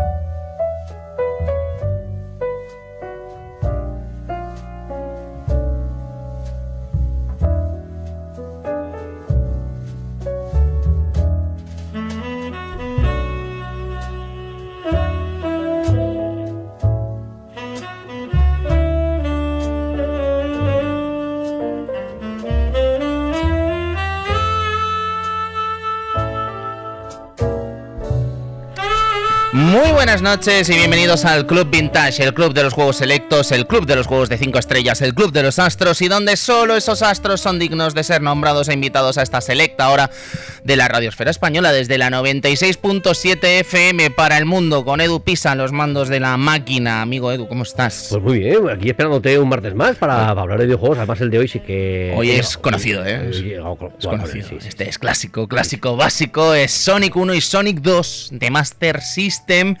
Bye. Buenas noches y bienvenidos al Club Vintage, el club de los juegos selectos, el club de los juegos de 5 estrellas, el club de los astros y donde solo esos astros son dignos de ser nombrados e invitados a esta selecta hora de la radiosfera española desde la 96.7 FM para el mundo con Edu Pisa, los mandos de la máquina. Amigo Edu, ¿cómo estás? Pues muy bien, aquí esperándote un martes más para, hablar de videojuegos, además el de hoy sí que... Hoy es conocido, ¿eh? Es, conocido. Este es clásico, clásico, básico, es Sonic 1 y Sonic 2 de Master System.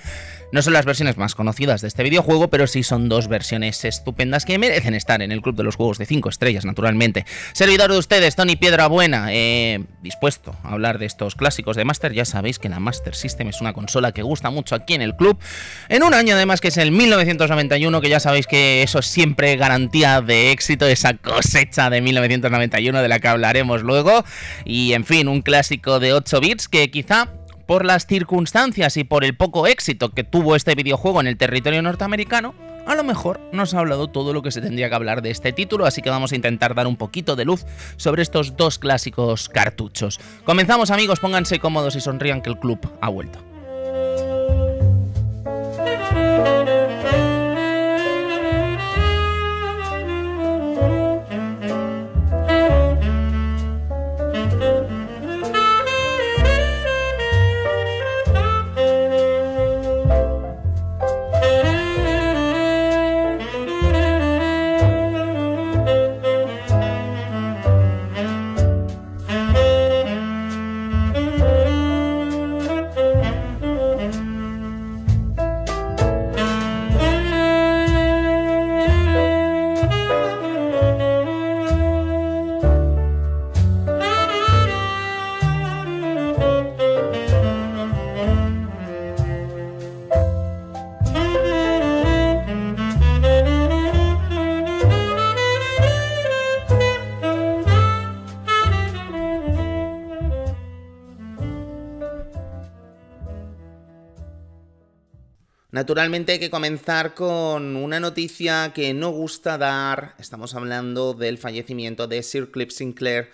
No son las versiones más conocidas de este videojuego, pero sí son dos versiones estupendas que merecen estar en el club de los juegos de 5 estrellas, naturalmente. Servidor de ustedes, Tony Piedra Buena, eh, dispuesto a hablar de estos clásicos de Master. Ya sabéis que la Master System es una consola que gusta mucho aquí en el club. En un año además que es el 1991, que ya sabéis que eso es siempre garantía de éxito, esa cosecha de 1991 de la que hablaremos luego. Y en fin, un clásico de 8 bits que quizá por las circunstancias y por el poco éxito que tuvo este videojuego en el territorio norteamericano, a lo mejor nos ha hablado todo lo que se tendría que hablar de este título, así que vamos a intentar dar un poquito de luz sobre estos dos clásicos cartuchos. Comenzamos amigos, pónganse cómodos y sonrían que el club ha vuelto. Naturalmente hay que comenzar con una noticia que no gusta dar. Estamos hablando del fallecimiento de Sir Cliff Sinclair,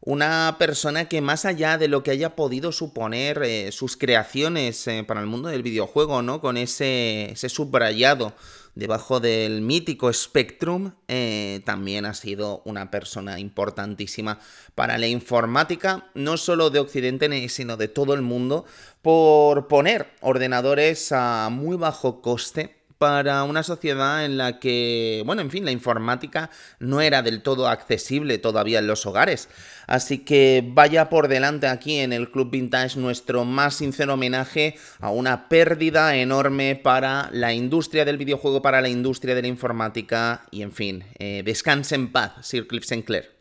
una persona que más allá de lo que haya podido suponer eh, sus creaciones eh, para el mundo del videojuego, ¿no? Con ese, ese subrayado debajo del mítico Spectrum, eh, también ha sido una persona importantísima para la informática, no solo de Occidente, sino de todo el mundo, por poner ordenadores a muy bajo coste para una sociedad en la que, bueno, en fin, la informática no era del todo accesible todavía en los hogares. Así que vaya por delante aquí en el Club Vintage nuestro más sincero homenaje a una pérdida enorme para la industria del videojuego, para la industria de la informática y, en fin, eh, descanse en paz, Sir Cliff Sinclair.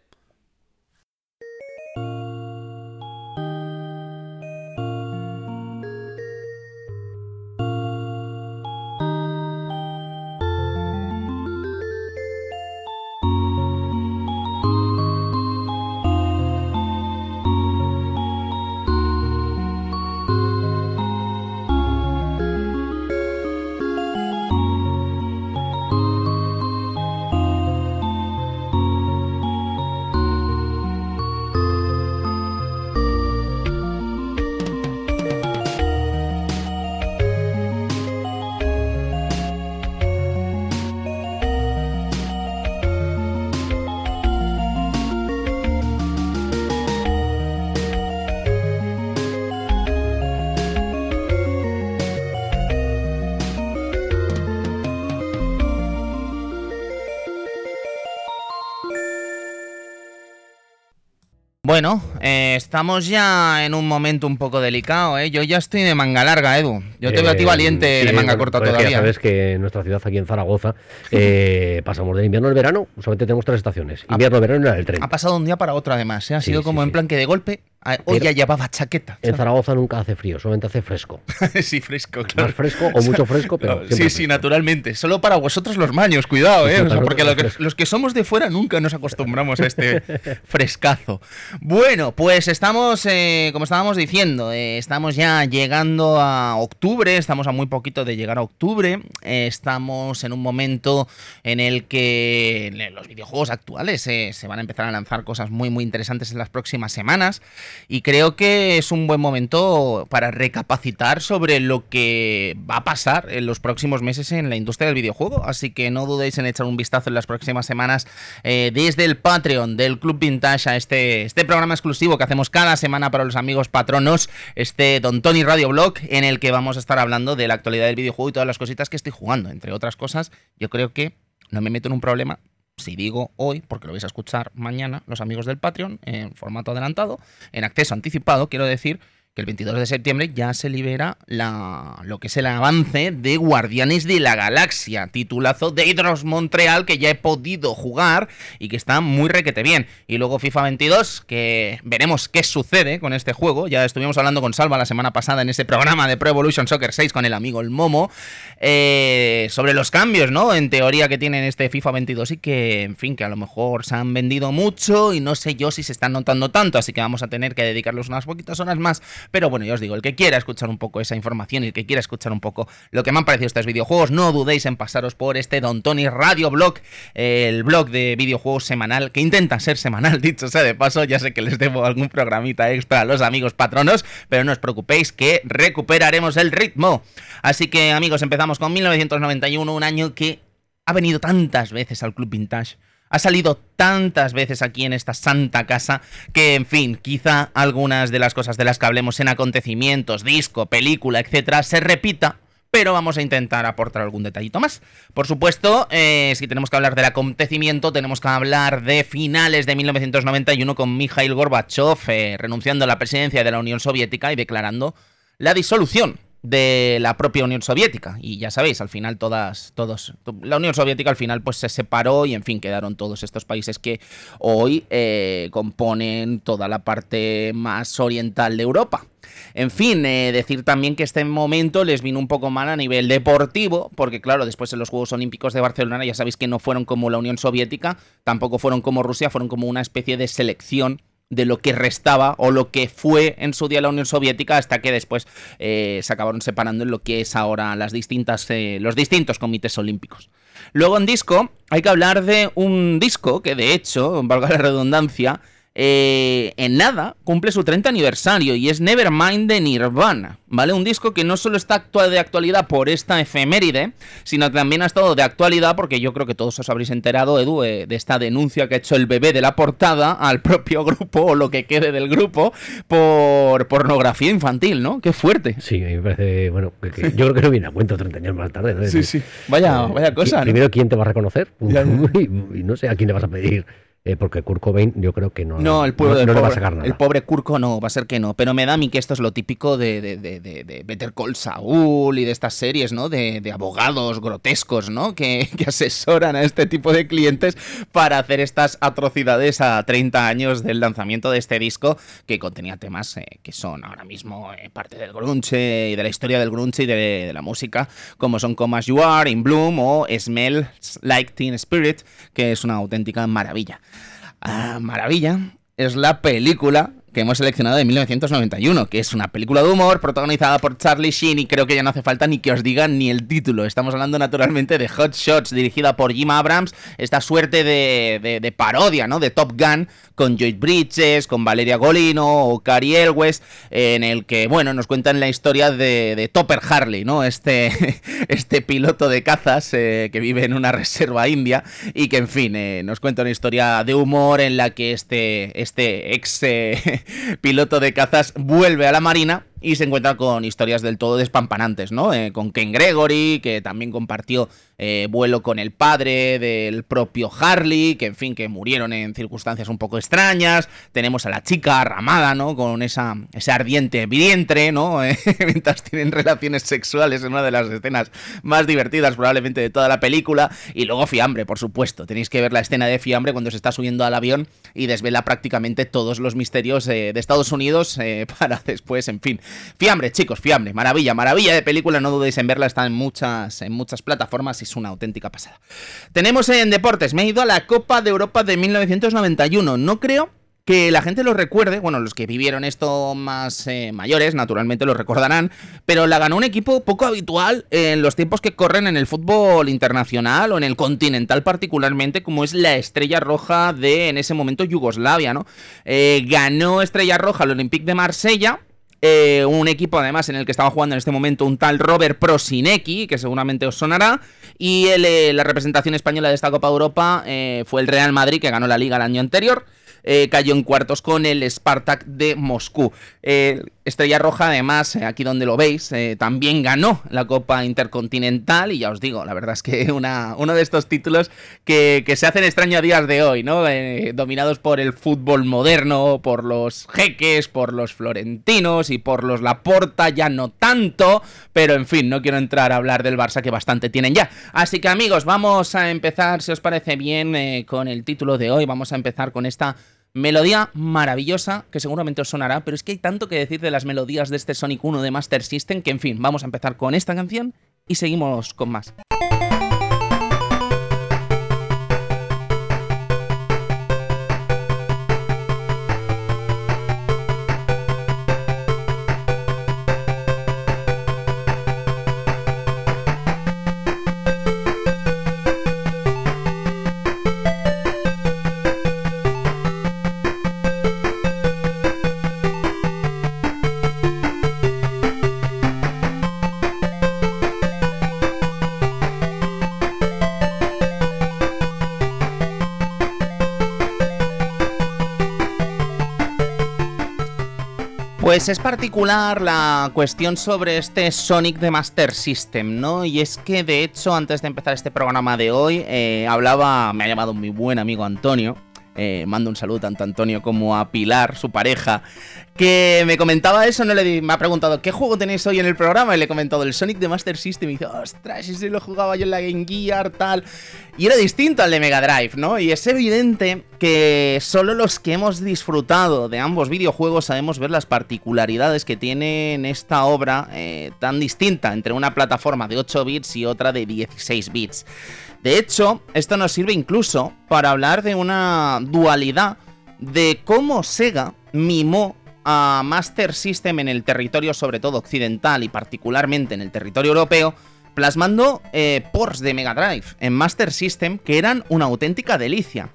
Bueno, eh, estamos ya en un momento un poco delicado, ¿eh? Yo ya estoy de manga larga, Edu. Yo te veo a ti eh, valiente de manga corta pues todavía. Ya sabes que en nuestra ciudad, aquí en Zaragoza, eh, pasamos del invierno al verano, solamente tenemos tres estaciones. Invierno, verano y el tren. Ha pasado un día para otro, además. Ha sido como en plan que de golpe Hoy ya llevaba chaqueta. En Zaragoza nunca hace frío, solamente hace fresco. sí, fresco, claro. Más fresco o mucho fresco, pero. sí, sí, naturalmente. Solo para vosotros los maños, cuidado, ¿eh? porque los que, somos de fuera nunca nos acostumbramos a este frescazo. Bueno, pues estamos, eh, como estábamos diciendo, eh, estamos ya llegando a octubre, estamos a muy poquito de llegar a octubre. Eh, estamos en un momento en el que los videojuegos actuales se van a empezar a lanzar cosas muy, muy interesantes en las próximas semanas. Y creo que es un buen momento para recapacitar sobre lo que va a pasar en los próximos meses en la industria del videojuego. Así que no dudéis en echar un vistazo en las próximas semanas eh, desde el Patreon del Club Vintage a este, este programa exclusivo que hacemos cada semana para los amigos patronos, este Don Tony Radio Blog, en el que vamos a estar hablando de la actualidad del videojuego y todas las cositas que estoy jugando. Entre otras cosas, yo creo que no me meto en un problema si digo hoy, porque lo vais a escuchar mañana, los amigos del Patreon, en formato adelantado, en acceso anticipado, quiero decir el 22 de septiembre ya se libera la, lo que es el avance de Guardianes de la Galaxia, titulazo de Hydros Montreal que ya he podido jugar y que está muy requete bien. Y luego FIFA 22, que veremos qué sucede con este juego. Ya estuvimos hablando con Salva la semana pasada en ese programa de Pro Evolution Soccer 6 con el amigo el Momo, eh, sobre los cambios, ¿no? En teoría que tienen este FIFA 22 y que, en fin, que a lo mejor se han vendido mucho y no sé yo si se están notando tanto, así que vamos a tener que dedicarlos unas poquitas horas más pero bueno, ya os digo, el que quiera escuchar un poco esa información y el que quiera escuchar un poco lo que me han parecido estos videojuegos, no dudéis en pasaros por este Don Tony Radio Blog, el blog de videojuegos semanal, que intenta ser semanal, dicho sea de paso, ya sé que les debo algún programita extra a los amigos patronos, pero no os preocupéis que recuperaremos el ritmo. Así que amigos, empezamos con 1991, un año que ha venido tantas veces al Club Vintage ha salido tantas veces aquí en esta santa casa que, en fin, quizá algunas de las cosas de las que hablemos en acontecimientos, disco, película, etcétera, se repita pero vamos a intentar aportar algún detallito más. Por supuesto, eh, si tenemos que hablar del acontecimiento, tenemos que hablar de finales de 1991 con Mikhail Gorbachev eh, renunciando a la presidencia de la Unión Soviética y declarando la disolución de la propia Unión Soviética. Y ya sabéis, al final todas, todos, la Unión Soviética al final pues se separó y en fin quedaron todos estos países que hoy eh, componen toda la parte más oriental de Europa. En fin, eh, decir también que este momento les vino un poco mal a nivel deportivo, porque claro, después en los Juegos Olímpicos de Barcelona ya sabéis que no fueron como la Unión Soviética, tampoco fueron como Rusia, fueron como una especie de selección de lo que restaba o lo que fue en su día la Unión Soviética hasta que después eh, se acabaron separando en lo que es ahora las distintas, eh, los distintos comités olímpicos. Luego en disco hay que hablar de un disco que de hecho, valga la redundancia, eh, en nada cumple su 30 aniversario y es Nevermind de Nirvana, ¿vale? Un disco que no solo está actual de actualidad por esta efeméride, sino también ha estado de actualidad porque yo creo que todos os habréis enterado, Edu, eh, de esta denuncia que ha hecho el bebé de la portada al propio grupo o lo que quede del grupo por pornografía infantil, ¿no? Qué fuerte. Sí, me parece, bueno, yo creo que no viene a cuento 30 años más tarde. ¿no? Sí, sí. Vaya, eh, vaya cosa. Primero, ¿quién te va a reconocer? y no sé a quién le vas a pedir eh, porque Kurt Cobain yo creo que no, no, el pobre, no, le va a sacar nada. El pobre Kurko no, va a ser que no. Pero me da a mí que esto es lo típico de, de, de, de Better Call Saul y de estas series, ¿no? De, abogados grotescos, ¿no? Que, que, asesoran a este tipo de clientes para hacer estas atrocidades a 30 años del lanzamiento de este disco que contenía temas eh, que son ahora mismo eh, parte del grunge y de la historia del grunge y de, la música, como son Come As You Are, In Bloom o Smells Like Teen Spirit, que es una auténtica maravilla. Ah, maravilla. Es la película que hemos seleccionado de 1991, que es una película de humor protagonizada por Charlie Sheen y creo que ya no hace falta ni que os digan ni el título. Estamos hablando naturalmente de Hot Shots, dirigida por Jim Abrams, esta suerte de, parodia, ¿no? De Top Gun, con Joy Bridges, con Valeria Golino o Cary Elwes, en el que, bueno, nos cuentan la historia de, Topper Harley, ¿no? Este, este piloto de cazas eh, que vive en una reserva india y que, en fin, eh, nos cuenta una historia de humor en la que este, este ex... Eh, piloto de cazas vuelve a la marina y se encuentra con historias del todo despampanantes, ¿no? Eh, con Ken Gregory, que también compartió eh, vuelo con el padre del propio Harley, que en fin, que murieron en circunstancias un poco extrañas. Tenemos a la chica Ramada, ¿no? Con esa, ese ardiente vientre, ¿no? mientras tienen relaciones sexuales en una de las escenas más divertidas probablemente de toda la película. Y luego Fiambre, por supuesto. Tenéis que ver la escena de Fiambre cuando se está subiendo al avión y desvela prácticamente todos los misterios eh, de Estados Unidos para después, en fin. Fiambre, chicos, Fiambre. Maravilla, maravilla de película. No dudéis en verla. Está en muchas, en muchas plataformas es una auténtica pasada. Tenemos en deportes, me he ido a la Copa de Europa de 1991. No creo que la gente lo recuerde, bueno, los que vivieron esto más eh, mayores, naturalmente lo recordarán, pero la ganó un equipo poco habitual en los tiempos que corren en el fútbol internacional o en el continental particularmente, como es la Estrella Roja de en ese momento Yugoslavia, ¿no? Eh, ganó Estrella Roja el Olympique de Marsella, eh, un equipo además en el que estaba jugando en este momento un tal Robert Prosinecki, que seguramente os sonará, y eh, la representación española de esta Copa Europa eh, fue el Real Madrid, que ganó la liga el año anterior. Cayó en cuartos con el Spartak de Moscú. Estrella Roja, además, eh, aquí donde lo veis, también ganó la Copa Intercontinental y ya os digo, la verdad es que una, uno de estos títulos que, se hacen extraño a días de hoy, ¿no? dominados por el fútbol moderno, por los jeques, por los florentinos y por los Laporta, ya no tanto, pero en fin, no quiero entrar a hablar del Barça que bastante tienen ya. Así que amigos, vamos a empezar, si os parece bien, con el título de hoy, vamos a empezar con esta Melodía maravillosa que seguramente os sonará, pero es que hay tanto que decir de las melodías de este Sonic 1 de Master System que, en fin, vamos a empezar con esta canción y seguimos con más. Pues es particular la cuestión sobre este Sonic de Master System, ¿no? Y es que de hecho, antes de empezar este programa de hoy, eh, hablaba, me ha llamado mi buen amigo Antonio, eh, mando un saludo tanto a Antonio como a Pilar, su pareja, que me comentaba eso, no le me ha preguntado ¿qué juego tenéis hoy en el programa? Y le he comentado el Sonic de Master System y dice, ostras, ese lo jugaba yo en la Game Gear, tal. Y era distinto al de Mega Drive, ¿no? Y es evidente que solo los que hemos disfrutado de ambos videojuegos sabemos ver las particularidades que tiene esta obra eh, tan distinta entre una plataforma de 8 bits y otra de 16 bits. De hecho, esto nos sirve incluso para hablar de una dualidad de cómo Sega mimó a Master System en el territorio sobre todo occidental y particularmente en el territorio europeo, plasmando eh, ports de Mega Drive en Master System que eran una auténtica delicia.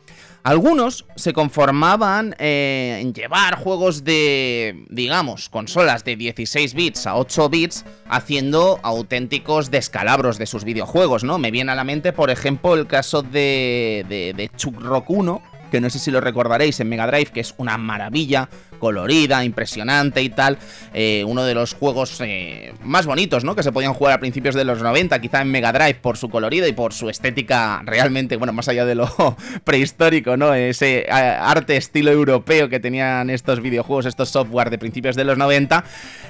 Algunos se conformaban eh, en llevar juegos de, digamos, consolas de 16 bits a 8 bits, haciendo auténticos descalabros de sus videojuegos, ¿no? Me viene a la mente, por ejemplo, el caso de, de, de Chuck Rock 1, que no sé si lo recordaréis en Mega Drive, que es una maravilla, colorida, impresionante y tal. Eh, uno de los juegos eh, más bonitos, ¿no? Que se podían jugar a principios de los 90, quizá en Mega Drive, por su colorido y por su estética realmente, bueno, más allá de lo prehistórico, ¿no? Ese arte estilo europeo que tenían estos videojuegos, estos software de principios de los 90,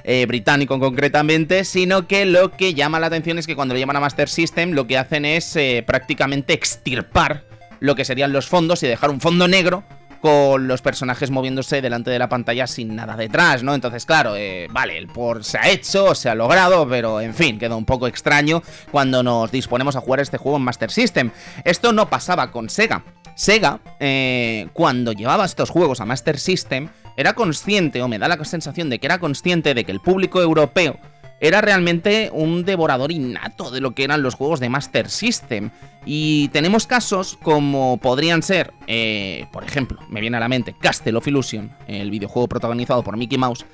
eh, británico concretamente, sino que lo que llama la atención es que cuando lo llaman a Master System, lo que hacen es prácticamente extirpar lo que serían los fondos y dejar un fondo negro con los personajes moviéndose delante de la pantalla sin nada detrás, ¿no? Entonces, claro, eh, vale, el por se ha hecho, se ha logrado, pero en fin, queda un poco extraño cuando nos disponemos a jugar este juego en Master System. Esto no pasaba con Sega. Sega, eh, cuando llevaba estos juegos a Master System, era consciente, o me da la sensación de que era consciente de que el público europeo era realmente un devorador innato de lo que eran los juegos de Master System. Y tenemos casos como podrían ser, eh, por ejemplo, me viene a la mente Castle of Illusion, el videojuego protagonizado por Mickey Mouse,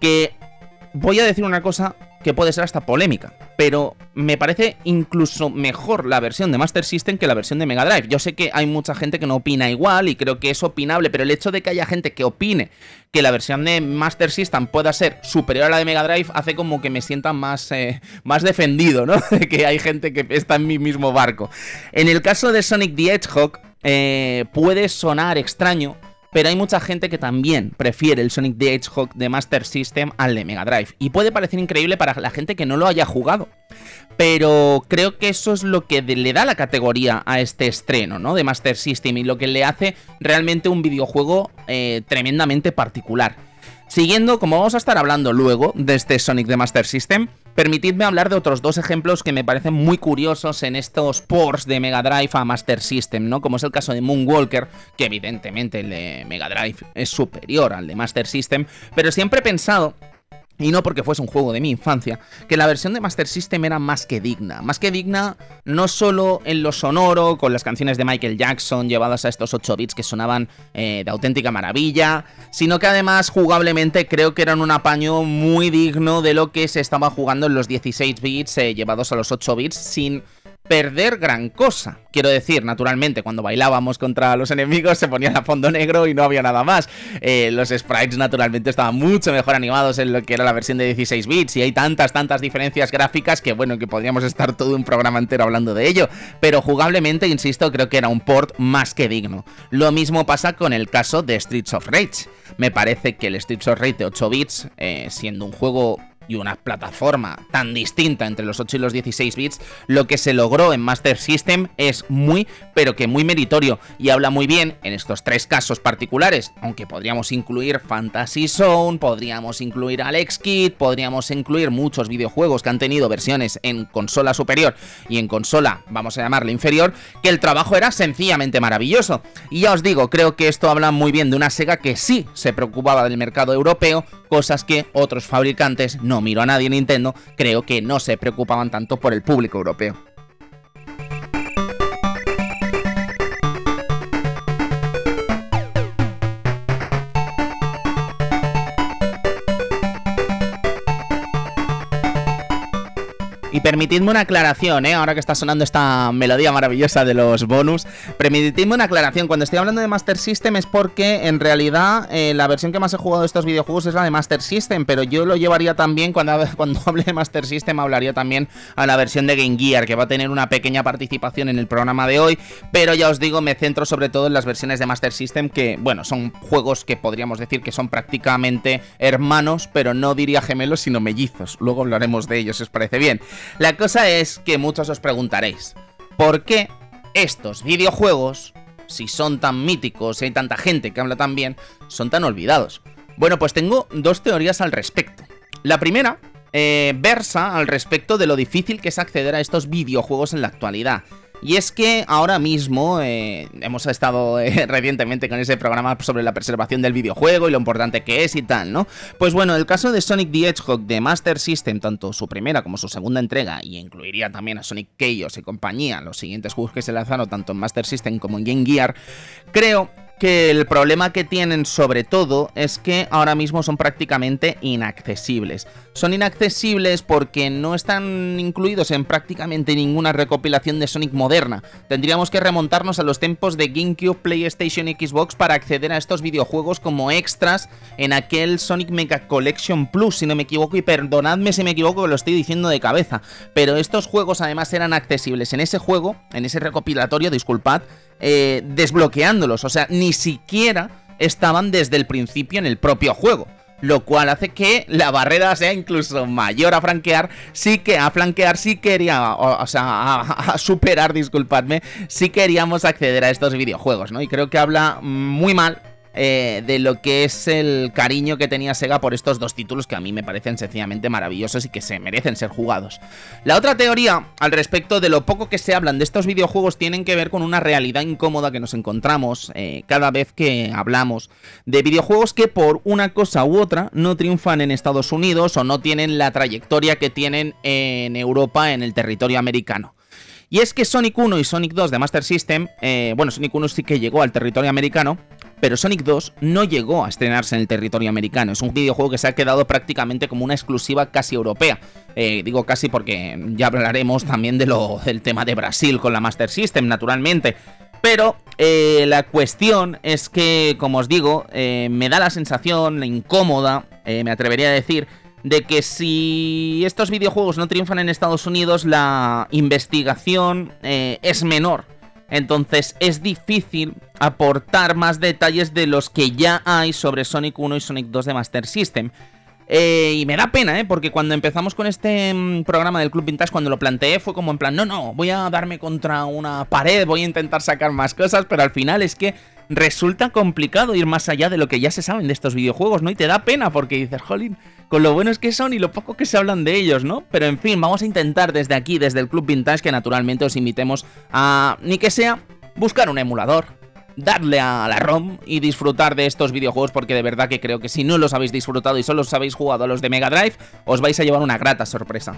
que voy a decir una cosa que puede ser hasta polémica, pero me parece incluso mejor la versión de Master System que la versión de Mega Drive. Yo sé que hay mucha gente que no opina igual y creo que es opinable, pero el hecho de que haya gente que opine que la versión de Master System pueda ser superior a la de Mega Drive hace como que me sienta más, eh, más defendido, ¿no? De que hay gente que está en mi mismo barco. En el caso de Sonic the Hedgehog, eh, puede sonar extraño, pero hay mucha gente que también prefiere el Sonic the Hedgehog de Master System al de Mega Drive. Y puede parecer increíble para la gente que no lo haya jugado. Pero creo que eso es lo que le da la categoría a este estreno, ¿no? De Master System y lo que le hace realmente un videojuego eh, tremendamente particular. Siguiendo, como vamos a estar hablando luego de este Sonic de Master System, permitidme hablar de otros dos ejemplos que me parecen muy curiosos en estos ports de Mega Drive a Master System, ¿no? Como es el caso de Moonwalker, que evidentemente el de Mega Drive es superior al de Master System, pero siempre he pensado y no porque fuese un juego de mi infancia, que la versión de Master System era más que digna. Más que digna no solo en lo sonoro, con las canciones de Michael Jackson llevadas a estos 8 bits que sonaban eh, de auténtica maravilla, sino que además jugablemente creo que eran un apaño muy digno de lo que se estaba jugando en los 16 bits eh, llevados a los 8 bits sin perder gran cosa. Quiero decir, naturalmente, cuando bailábamos contra los enemigos se ponían a fondo negro y no había nada más. Eh, los sprites, naturalmente, estaban mucho mejor animados en lo que era la versión de 16 bits y hay tantas, tantas diferencias gráficas que, bueno, que podríamos estar todo un programa entero hablando de ello. Pero jugablemente, insisto, creo que era un port más que digno. Lo mismo pasa con el caso de Streets of Rage. Me parece que el Streets of Rage de 8 bits, eh, siendo un juego y una plataforma tan distinta entre los 8 y los 16 bits, lo que se logró en Master System es muy, pero que muy meritorio y habla muy bien en estos tres casos particulares, aunque podríamos incluir Fantasy Zone, podríamos incluir Alex Kid, podríamos incluir muchos videojuegos que han tenido versiones en consola superior y en consola, vamos a llamarla inferior, que el trabajo era sencillamente maravilloso. Y ya os digo, creo que esto habla muy bien de una Sega que sí se preocupaba del mercado europeo, cosas que otros fabricantes no miro a nadie Nintendo, creo que no se preocupaban tanto por el público europeo. Permitidme una aclaración, ¿eh? ahora que está sonando esta melodía maravillosa de los bonus. Permitidme una aclaración. Cuando estoy hablando de Master System es porque en realidad eh, la versión que más he jugado de estos videojuegos es la de Master System. Pero yo lo llevaría también, cuando, cuando hable de Master System, hablaría también a la versión de Game Gear, que va a tener una pequeña participación en el programa de hoy. Pero ya os digo, me centro sobre todo en las versiones de Master System, que, bueno, son juegos que podríamos decir que son prácticamente hermanos, pero no diría gemelos, sino mellizos. Luego hablaremos de ellos, si os parece bien. La cosa es que muchos os preguntaréis, ¿por qué estos videojuegos, si son tan míticos, si hay tanta gente que habla tan bien, son tan olvidados? Bueno, pues tengo dos teorías al respecto. La primera eh, versa al respecto de lo difícil que es acceder a estos videojuegos en la actualidad. Y es que ahora mismo eh, hemos estado eh, recientemente con ese programa sobre la preservación del videojuego y lo importante que es y tal, ¿no? Pues bueno, el caso de Sonic the Hedgehog de Master System, tanto su primera como su segunda entrega, y incluiría también a Sonic Chaos y compañía, los siguientes juegos que se lanzaron tanto en Master System como en Game Gear, creo que el problema que tienen sobre todo es que ahora mismo son prácticamente inaccesibles. Son inaccesibles porque no están incluidos en prácticamente ninguna recopilación de Sonic moderna. Tendríamos que remontarnos a los tiempos de GameCube, PlayStation y Xbox para acceder a estos videojuegos como extras en aquel Sonic Mega Collection Plus, si no me equivoco, y perdonadme si me equivoco que lo estoy diciendo de cabeza, pero estos juegos además eran accesibles en ese juego, en ese recopilatorio, disculpad, eh, desbloqueándolos, o sea, ni siquiera estaban desde el principio en el propio juego. Lo cual hace que la barrera sea incluso mayor a franquear. Sí que a flanquear, sí quería, o, sea, a, a, superar, disculpadme, sí queríamos acceder a estos videojuegos, ¿no? Y creo que habla muy mal eh, de lo que es el cariño que tenía Sega por estos dos títulos que a mí me parecen sencillamente maravillosos y que se merecen ser jugados. La otra teoría al respecto de lo poco que se hablan de estos videojuegos tienen que ver con una realidad incómoda que nos encontramos eh, cada vez que hablamos de videojuegos que por una cosa u otra no triunfan en Estados Unidos o no tienen la trayectoria que tienen en Europa en el territorio americano. Y es que Sonic 1 y Sonic 2 de Master System, eh, bueno, Sonic 1 sí que llegó al territorio americano, pero Sonic 2 no llegó a estrenarse en el territorio americano. Es un videojuego que se ha quedado prácticamente como una exclusiva casi europea. Eh, digo casi porque ya hablaremos también del tema de Brasil con la Master System, naturalmente. Pero eh, la cuestión es que, como os digo, eh, me da la sensación, la incómoda, me atrevería a decir, de que si estos videojuegos no triunfan en Estados Unidos, la investigación es menor entonces es difícil aportar más detalles de los que ya hay sobre Sonic 1 y Sonic 2 de Master System. Eh, y me da pena, ¿eh? Porque cuando empezamos con este mm, programa del Club Vintage, cuando lo planteé, fue como en plan, no, no, voy a darme contra una pared, voy a intentar sacar más cosas, pero al final es que resulta complicado ir más allá de lo que ya se saben de estos videojuegos, ¿no? Y te da pena porque dices, jolín, con lo buenos que son y lo poco que se hablan de ellos, ¿no? Pero en fin, vamos a intentar desde aquí, desde el Club Vintage, que naturalmente os invitemos a, ni que sea, buscar un emulador, darle a la ROM y disfrutar de estos videojuegos porque de verdad que creo que si no los habéis disfrutado y solo os habéis jugado a los de Mega Drive, os vais a llevar una grata sorpresa.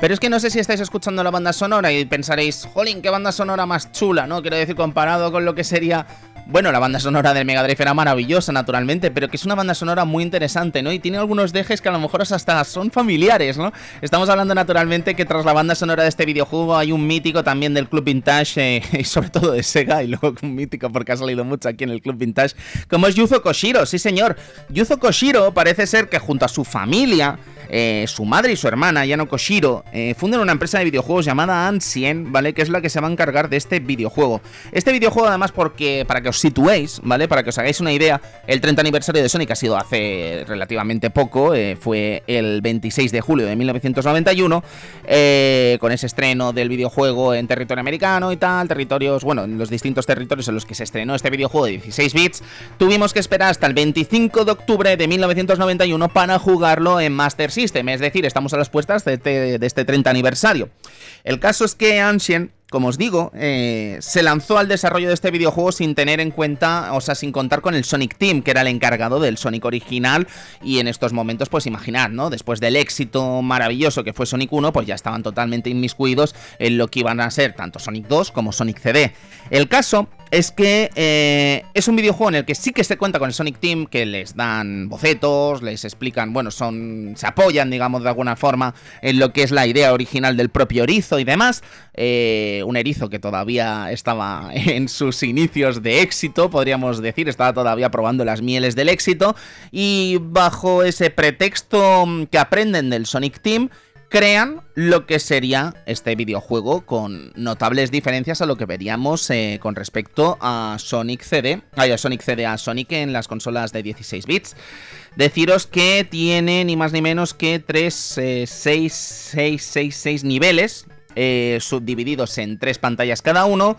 Pero es que no sé si estáis escuchando la banda sonora y pensaréis, jolín, qué banda sonora más chula, ¿no? Quiero decir, comparado con lo que sería bueno, la banda sonora del Mega Drive era maravillosa, naturalmente, pero que es una banda sonora muy interesante, ¿no? Y tiene algunos dejes que a lo mejor hasta son familiares, ¿no? Estamos hablando naturalmente que tras la banda sonora de este videojuego hay un mítico también del Club Vintage eh, y sobre todo de Sega, y luego un mítico porque ha salido mucho aquí en el Club Vintage, como es Yuzo Koshiro, sí señor. Yuzo Koshiro parece ser que junto a su familia eh, su madre y su hermana, Yano Koshiro, eh, una empresa de videojuegos llamada Ancien, ¿vale? Que es la que se va a encargar de este videojuego. Este videojuego, además, porque para que os situéis, ¿vale? Para que os hagáis una idea, el 30 aniversario de Sonic ha sido hace relativamente poco, eh, fue el 26 de julio de 1991, con ese estreno del videojuego en territorio americano y tal, territorios, bueno, en los distintos territorios en los que se estrenó este videojuego de 16 bits, tuvimos que esperar hasta el 25 de octubre de 1991 para jugarlo en Master es decir, estamos a las puestas de, este 30 aniversario. El caso es que Ancient como os digo, eh, se lanzó al desarrollo de este videojuego sin tener en cuenta, o sea, sin contar con el Sonic Team, que era el encargado del Sonic original. Y en estos momentos, pues imaginar, ¿no? Después del éxito maravilloso que fue Sonic 1, pues ya estaban totalmente inmiscuidos en lo que iban a ser tanto Sonic 2 como Sonic CD. El caso es que eh, es un videojuego en el que sí que se cuenta con el Sonic Team, que les dan bocetos, les explican, bueno, son. se apoyan, digamos, de alguna forma en lo que es la idea original del propio erizo y demás. Eh, un erizo que todavía estaba en sus inicios de éxito, podríamos decir, estaba todavía probando las mieles del éxito. Y bajo ese pretexto que aprenden del Sonic Team crean lo que sería este videojuego con notables diferencias a lo que veríamos eh, con respecto a Sonic CD, a Sonic CD, a Sonic en las consolas de 16 bits. Deciros que tiene ni más ni menos que 3, 6, 6, 6, 6 niveles eh, subdivididos en tres pantallas cada uno.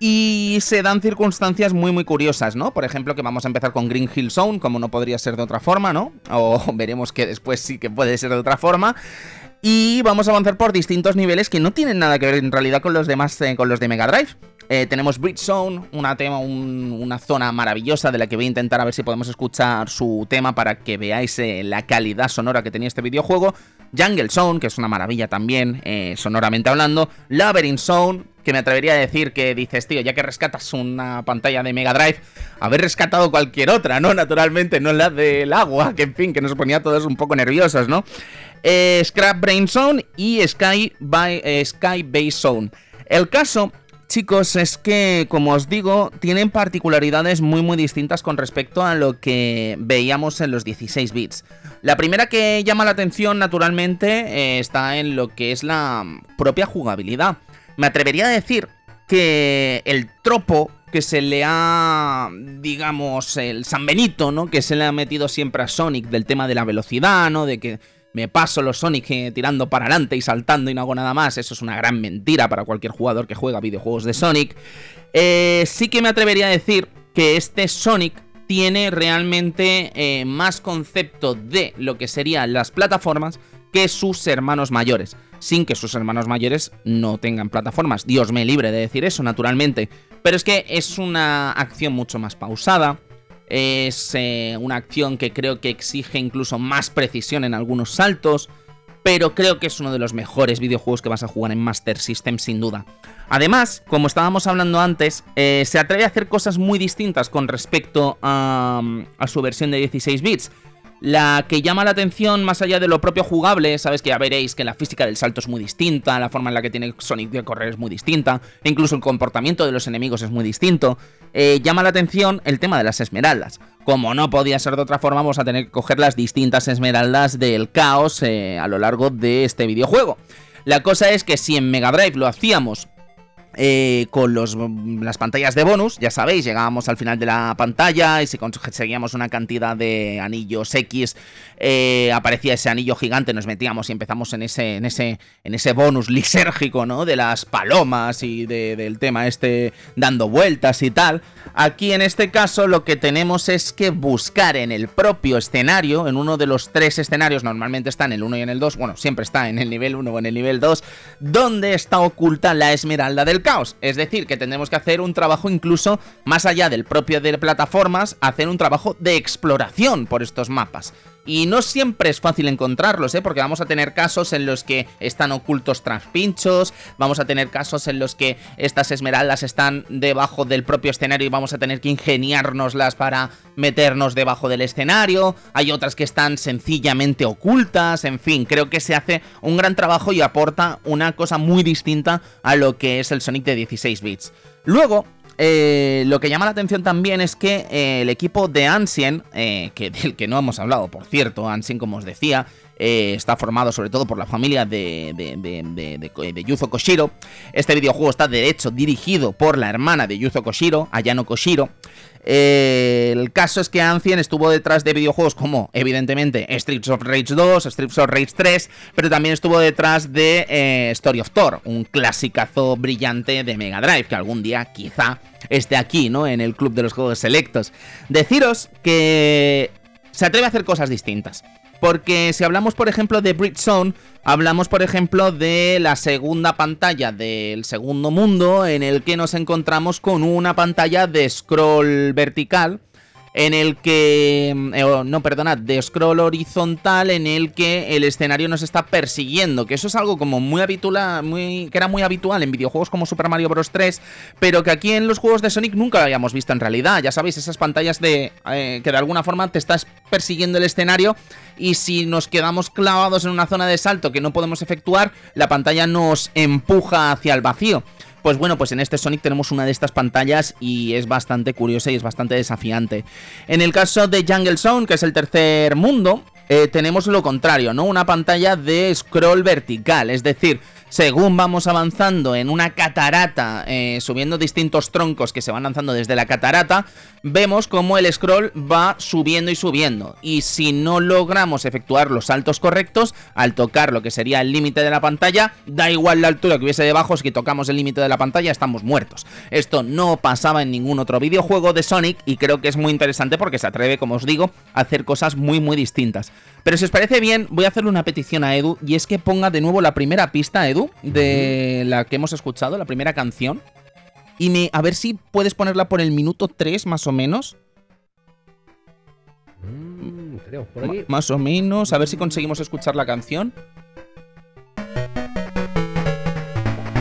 Y se dan circunstancias muy muy curiosas, ¿no? Por ejemplo, que vamos a empezar con Green Hill Zone, como no podría ser de otra forma, ¿no? O veremos que después sí que puede ser de otra forma. Y vamos a avanzar por distintos niveles que no tienen nada que ver en realidad con los demás, eh, con los de Mega Drive. Eh, tenemos Bridge Zone, una, tema, una zona maravillosa de la que voy a intentar a ver si podemos escuchar su tema para que veáis eh, la calidad sonora que tenía este videojuego. Jungle Zone, que es una maravilla también, sonoramente hablando. Labyrinth Zone, que me atrevería a decir que dices, tío, ya que rescatas una pantalla de Mega Drive, haber rescatado cualquier otra, ¿no? Naturalmente, no la del agua, que en fin, que nos ponía todos un poco nerviosos, ¿no? Eh, Scrap Brain Zone y Sky, by, eh, Sky Base Zone. El caso, chicos, es que, como os digo, tienen particularidades muy muy distintas con respecto a lo que veíamos en los 16 bits. La primera que llama la atención, naturalmente, eh, está en lo que es la propia jugabilidad. Me atrevería a decir que el tropo que se le ha, digamos, el San Benito, ¿no? Que se le ha metido siempre a Sonic del tema de la velocidad, ¿no? De que me paso los Sonic eh, tirando para adelante y saltando y no hago nada más. Eso es una gran mentira para cualquier jugador que juega videojuegos de Sonic. Eh, sí que me atrevería a decir que este Sonic tiene realmente eh, más concepto de lo que serían las plataformas que sus hermanos mayores, sin que sus hermanos mayores no tengan plataformas. Dios me libre de decir eso, naturalmente. Pero es que es una acción mucho más pausada, es eh, una acción que creo que exige incluso más precisión en algunos saltos, pero creo que es uno de los mejores videojuegos que vas a jugar en Master System sin duda. Además, como estábamos hablando antes, eh, se atreve a hacer cosas muy distintas con respecto a, a su versión de 16 bits. La que llama la atención más allá de lo propio jugable, sabes que ya veréis que la física del salto es muy distinta, la forma en la que tiene Sonic de correr es muy distinta, incluso el comportamiento de los enemigos es muy distinto. Eh, llama la atención el tema de las esmeraldas. Como no podía ser de otra forma, vamos a tener que coger las distintas esmeraldas del caos eh, a lo largo de este videojuego. La cosa es que si en Mega Drive lo hacíamos eh, con los, las pantallas de bonus, ya sabéis, llegábamos al final de la pantalla y si conseguíamos una cantidad de anillos X, eh, aparecía ese anillo gigante, nos metíamos y empezamos en ese, en ese, en ese bonus lisérgico, ¿no? De las palomas y del tema este dando vueltas y tal. Aquí en este caso lo que tenemos es que buscar en el propio escenario, en uno de los tres escenarios, normalmente está en el 1 y en el 2, bueno, siempre está en el nivel 1 o en el nivel 2, donde está oculta la esmeralda del Es decir, que tendremos que hacer un trabajo incluso más allá del propio de plataformas, hacer un trabajo de exploración por estos mapas. Y no siempre es fácil encontrarlos, ¿eh? porque vamos a tener casos en los que están ocultos tras pinchos, vamos a tener casos en los que estas esmeraldas están debajo del propio escenario y vamos a tener que ingeniárnoslas para meternos debajo del escenario, hay otras que están sencillamente ocultas, en fin, creo que se hace un gran trabajo y aporta una cosa muy distinta a lo que es el Sonic de 16 bits. Luego, eh, lo que llama la atención también es que eh, el equipo de Ansien, eh, que, del que no hemos hablado, por cierto, Ansien, como os decía, está formado sobre todo por la familia de, de, Yuzo Koshiro. Este videojuego está de hecho dirigido por la hermana de Yuzo Koshiro, Ayano Koshiro. el caso es que Ancien estuvo detrás de videojuegos como, evidentemente, Streets of Rage 2, Streets of Rage 3, pero también estuvo detrás de Story of Thor, un clasicazo brillante de Mega Drive, que algún día quizá esté aquí, ¿no? En el club de los juegos selectos. Deciros que se atreve a hacer cosas distintas. Porque si hablamos, por ejemplo, de Bridge Zone, hablamos, por ejemplo, de la segunda pantalla del segundo mundo, en el que nos encontramos con una pantalla de scroll vertical en el que, mm, eh, no, perdonad, de scroll horizontal en el que el escenario nos está persiguiendo, que eso es algo como muy habitual, muy, que era muy habitual en videojuegos como Super Mario Bros. 3, pero que aquí en los juegos de Sonic nunca habíamos visto en realidad, ya sabéis, esas pantallas de eh, que de alguna forma te estás persiguiendo el escenario y si nos quedamos clavados en una zona de salto que no podemos efectuar, la pantalla nos empuja hacia el vacío. Pues bueno, pues en este Sonic tenemos una de estas pantallas y es bastante curiosa y es bastante desafiante. En el caso de Jungle Zone, que es el tercer mundo, eh, tenemos lo contrario, ¿no? Una pantalla de scroll vertical, es decir, según vamos avanzando en una catarata, eh, subiendo distintos troncos que se van lanzando desde la catarata, vemos como el scroll va subiendo y subiendo. Y si no logramos efectuar los saltos correctos, al tocar lo que sería el límite de la pantalla, da igual la altura que hubiese debajo, si tocamos el límite de la pantalla estamos muertos. Esto no pasaba en ningún otro videojuego de Sonic y creo que es muy interesante porque se atreve, como os digo, a hacer cosas muy muy distintas. Pero si os parece bien, voy a hacerle una petición a Edu y es que ponga de nuevo la primera pista, Edu, de la que hemos escuchado, la primera canción. Y me, a ver si puedes ponerla por el minuto 3 más o menos. Mm, creo, por aquí. más o menos, a ver si conseguimos escuchar la canción.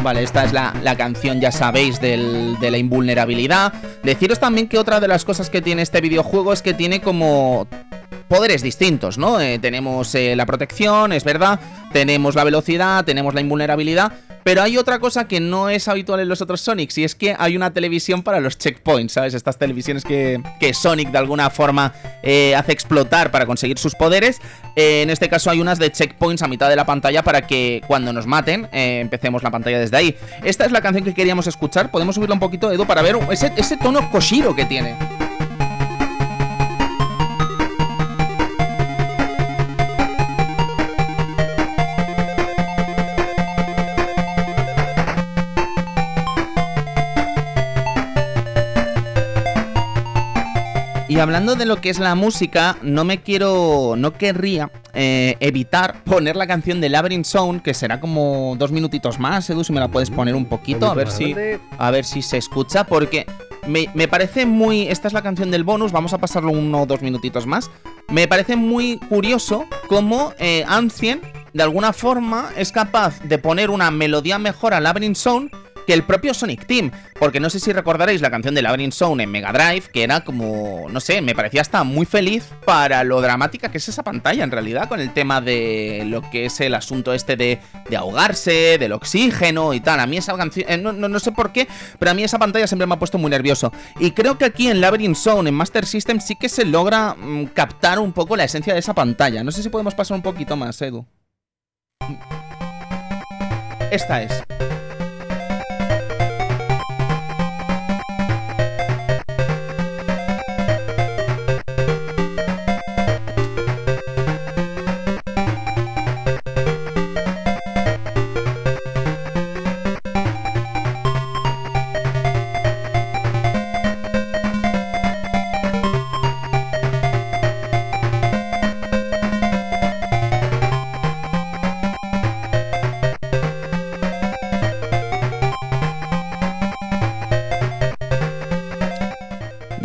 Vale, esta es la, canción, ya sabéis, del, de la invulnerabilidad. Deciros también que otra de las cosas que tiene este videojuego es que tiene como poderes distintos, ¿no? Eh, tenemos eh, la protección, es verdad, tenemos la velocidad, tenemos la invulnerabilidad, pero hay otra cosa que no es habitual en los otros Sonics y es que hay una televisión para los checkpoints, ¿sabes? Estas televisiones que, Sonic de alguna forma eh, hace explotar para conseguir sus poderes. en este caso hay unas de checkpoints a mitad de la pantalla para que cuando nos maten empecemos la pantalla desde ahí. Esta es la canción que queríamos escuchar, podemos subirla un poquito, Edu, para ver ese, ese tono Koshiro que tiene. Y hablando de lo que es la música, no me quiero, no querría eh, evitar poner la canción de Labyrinth Zone, que será como dos minutitos más, Edu, si me la puedes poner un poquito, a ver si, a ver si se escucha, porque me, me, parece muy. Esta es la canción del bonus, vamos a pasarlo uno o dos minutitos más. Me parece muy curioso cómo eh, Ancien, de alguna forma, es capaz de poner una melodía mejor a Labyrinth Zone que el propio Sonic Team. Porque no sé si recordaréis la canción de Labyrinth Zone en Mega Drive, que era como, no sé, me parecía hasta muy feliz para lo dramática que es esa pantalla en realidad, con el tema de lo que es el asunto este de, ahogarse, del oxígeno y tal. A mí esa canción, eh, no, no, sé por qué, pero a mí esa pantalla siempre me ha puesto muy nervioso. Y creo que aquí en Labyrinth Zone, en Master System, sí que se logra mm, captar un poco la esencia de esa pantalla. No sé si podemos pasar un poquito más, Edu. Esta es.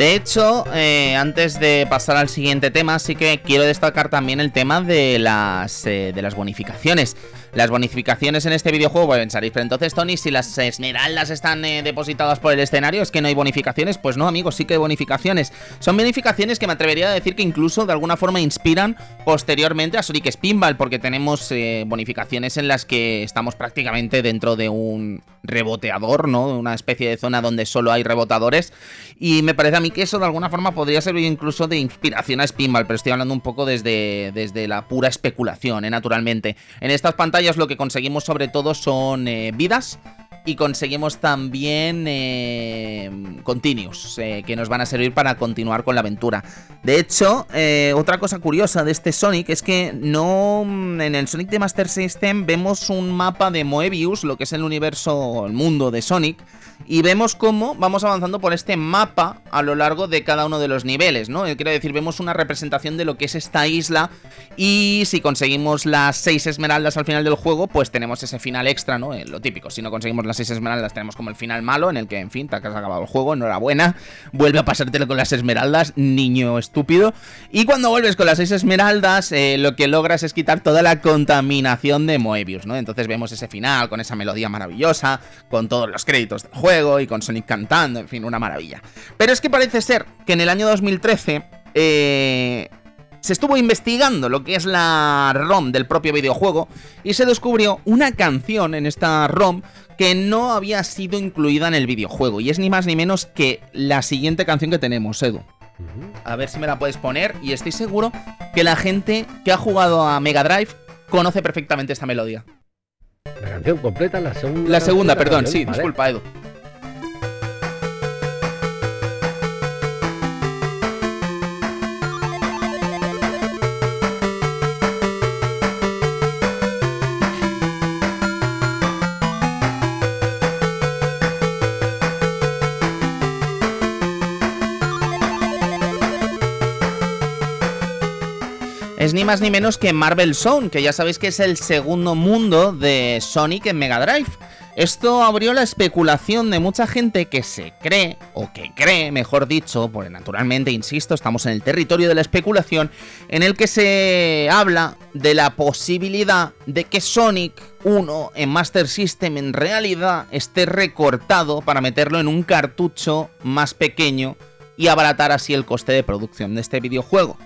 De hecho, eh, antes de pasar al siguiente tema, sí que quiero destacar también el tema de las, eh, de las bonificaciones. Las bonificaciones en este videojuego, pues pensaréis, pero entonces, Tony, si las esmeraldas están eh, depositadas por el escenario, ¿es que no hay bonificaciones? Pues no, amigos, sí que hay bonificaciones. Son bonificaciones que me atrevería a decir que incluso de alguna forma inspiran posteriormente a Sonic Spinball, porque tenemos bonificaciones en las que estamos prácticamente dentro de un reboteador, ¿no? Una especie de zona donde solo hay rebotadores. Y me parece a mí que eso de alguna forma podría servir incluso de inspiración a Spinball, pero estoy hablando un poco desde, desde la pura especulación, ¿eh? naturalmente. En estas pantallas lo que conseguimos sobre todo son eh, vidas y conseguimos también eh, eh, que nos van a servir para continuar con la aventura. De hecho, otra cosa curiosa de este Sonic es que no en el Sonic de Master System vemos un mapa de Moebius, lo que es el universo, el mundo de Sonic y vemos cómo vamos avanzando por este mapa a lo largo de cada uno de los niveles, ¿no? Eh, quiero decir, vemos una representación de lo que es esta isla y si conseguimos las seis esmeraldas al final del juego, pues tenemos ese final extra, ¿no? Eh, lo típico, si no conseguimos las seis esmeraldas tenemos como el final malo en el que, en fin, te has acabado el juego, enhorabuena, vuelve a pasártelo con las esmeraldas, niño estúpido. Y cuando vuelves con las seis esmeraldas, eh, lo que logras es quitar toda la contaminación de Moebius, ¿no? Entonces vemos ese final con esa melodía maravillosa, con todos los créditos del juego y con Sonic cantando, en fin, una maravilla. Pero es que parece ser que en el año 2013 eh, se estuvo investigando lo que es la ROM del propio videojuego y se descubrió una canción en esta ROM que no había sido incluida en el videojuego y es ni más ni menos que la siguiente canción que tenemos, Edu. A ver si me la puedes poner y estoy seguro que la gente que ha jugado a Mega Drive conoce perfectamente esta melodía. La canción completa, la segunda. La segunda, perdón, sí, disculpa, Edu. Es ni más ni menos que Marvel Zone, que ya sabéis que es el segundo mundo de Sonic en Mega Drive. Esto abrió la especulación de mucha gente que se cree, o que cree, mejor dicho, porque naturalmente, insisto, estamos en el territorio de la especulación, en el que se habla de la posibilidad de que Sonic 1 en Master System en realidad esté recortado para meterlo en un cartucho más pequeño y abaratar así el coste de producción de este videojuego.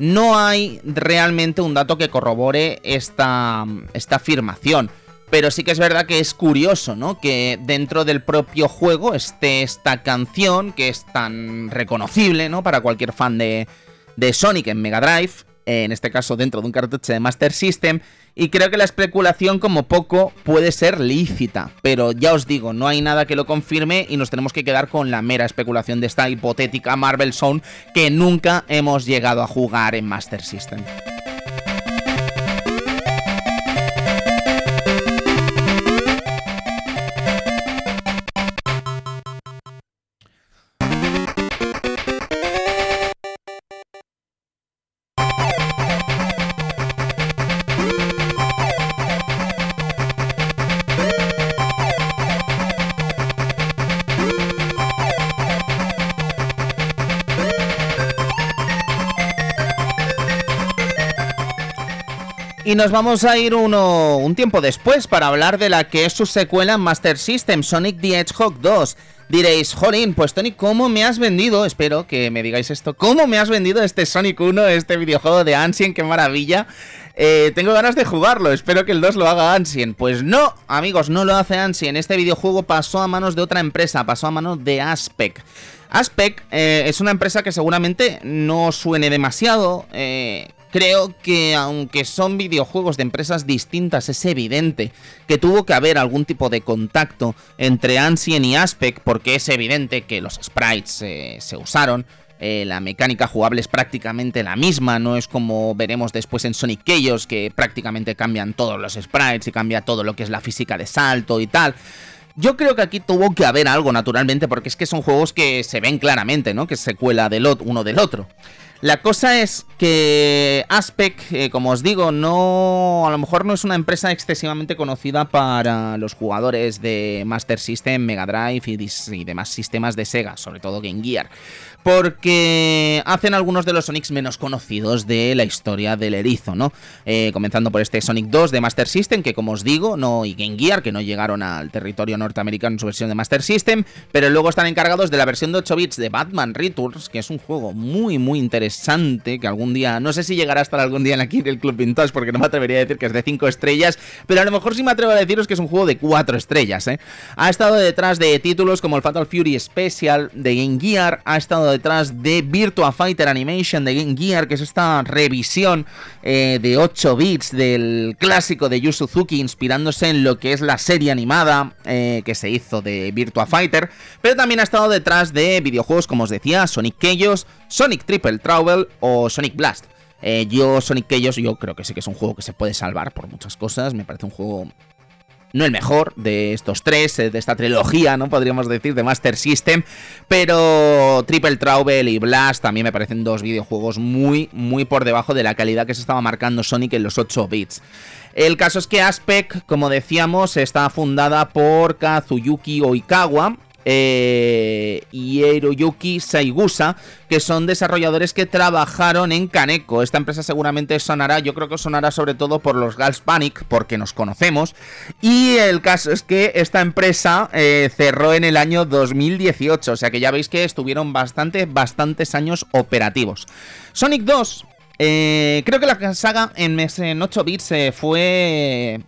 No hay realmente un dato que corrobore esta, esta afirmación. Pero sí que es verdad que es curioso, ¿no? Que dentro del propio juego esté esta canción que es tan reconocible, ¿no? Para cualquier fan de, de Sonic en Mega Drive en este caso dentro de un cartucho de Master System, y creo que la especulación como poco puede ser lícita, pero ya os digo, no hay nada que lo confirme y nos tenemos que quedar con la mera especulación de esta hipotética Marvel Zone que nunca hemos llegado a jugar en Master System. Y nos vamos a ir uno, un tiempo después para hablar de la que es su secuela en Master System, Sonic the Hedgehog 2. Diréis, Jolín, pues Tony, ¿cómo me has vendido? Espero que me digáis esto. ¿Cómo me has vendido este Sonic 1, este videojuego de Ansien? ¡Qué maravilla! Eh, tengo ganas de jugarlo, espero que el 2 lo haga Ansien. Pues no, amigos, no lo hace Ansien. Este videojuego pasó a manos de otra empresa, pasó a manos de Aspec. Aspec eh, es una empresa que seguramente no suene demasiado. Eh, Creo que aunque son videojuegos de empresas distintas, es evidente que tuvo que haber algún tipo de contacto entre Ansien y Aspect, porque es evidente que los sprites eh, se usaron. Eh, la mecánica jugable es prácticamente la misma, no es como veremos después en Sonic Chaos, que prácticamente cambian todos los sprites y cambia todo lo que es la física de salto y tal. Yo creo que aquí tuvo que haber algo, naturalmente, porque es que son juegos que se ven claramente, ¿no? Que es secuela del uno del otro. La cosa es que Aspec, eh, como os digo, no a lo mejor no es una empresa excesivamente conocida para los jugadores de Master System, Mega Drive y, demás sistemas de Sega, sobre todo Game Gear porque hacen algunos de los Sonics menos conocidos de la historia del erizo, ¿no? Eh, comenzando por este Sonic 2 de Master System, que como os digo, no y Game Gear, que no llegaron al territorio norteamericano en su versión de Master System, pero luego están encargados de la versión de 8 bits de Batman Returns, que es un juego muy, muy interesante, que algún día, no sé si llegará a estar algún día en aquí en el Club Vintage, porque no me atrevería a decir que es de 5 estrellas, pero a lo mejor sí me atrevo a deciros que es un juego de 4 estrellas, ¿eh? Ha estado detrás de títulos como el Fatal Fury Special de Game Gear, ha estado detrás de Virtua Fighter Animation de Game Gear, que es esta revisión eh, de 8 bits del clásico de Yu Suzuki, inspirándose en lo que es la serie animada eh, que se hizo de Virtua Fighter, pero también ha estado detrás de videojuegos, como os decía, Sonic Chaos, Sonic Triple Trouble o Sonic Blast. Eh, yo, Sonic Chaos, yo creo que sí que es un juego que se puede salvar por muchas cosas. Me parece un juego no el mejor de estos tres, eh, de esta trilogía, ¿no? Podríamos decir, de Master System. Pero Triple Trouble y Blast también me parecen dos videojuegos muy, muy por debajo de la calidad que se estaba marcando Sonic en los 8 bits. El caso es que Aspect, como decíamos, está fundada por Kazuyuki Oikawa, eh, Hiroyuki Saigusa, que son desarrolladores que trabajaron en Kaneko. Esta empresa seguramente sonará, yo creo que sonará sobre todo por los Gals Panic, porque nos conocemos. Y el caso es que esta empresa eh, cerró en el año 2018, o sea que ya veis que estuvieron bastante, bastantes años operativos. Sonic 2 eh, creo que la saga en, 8 bits eh, fue,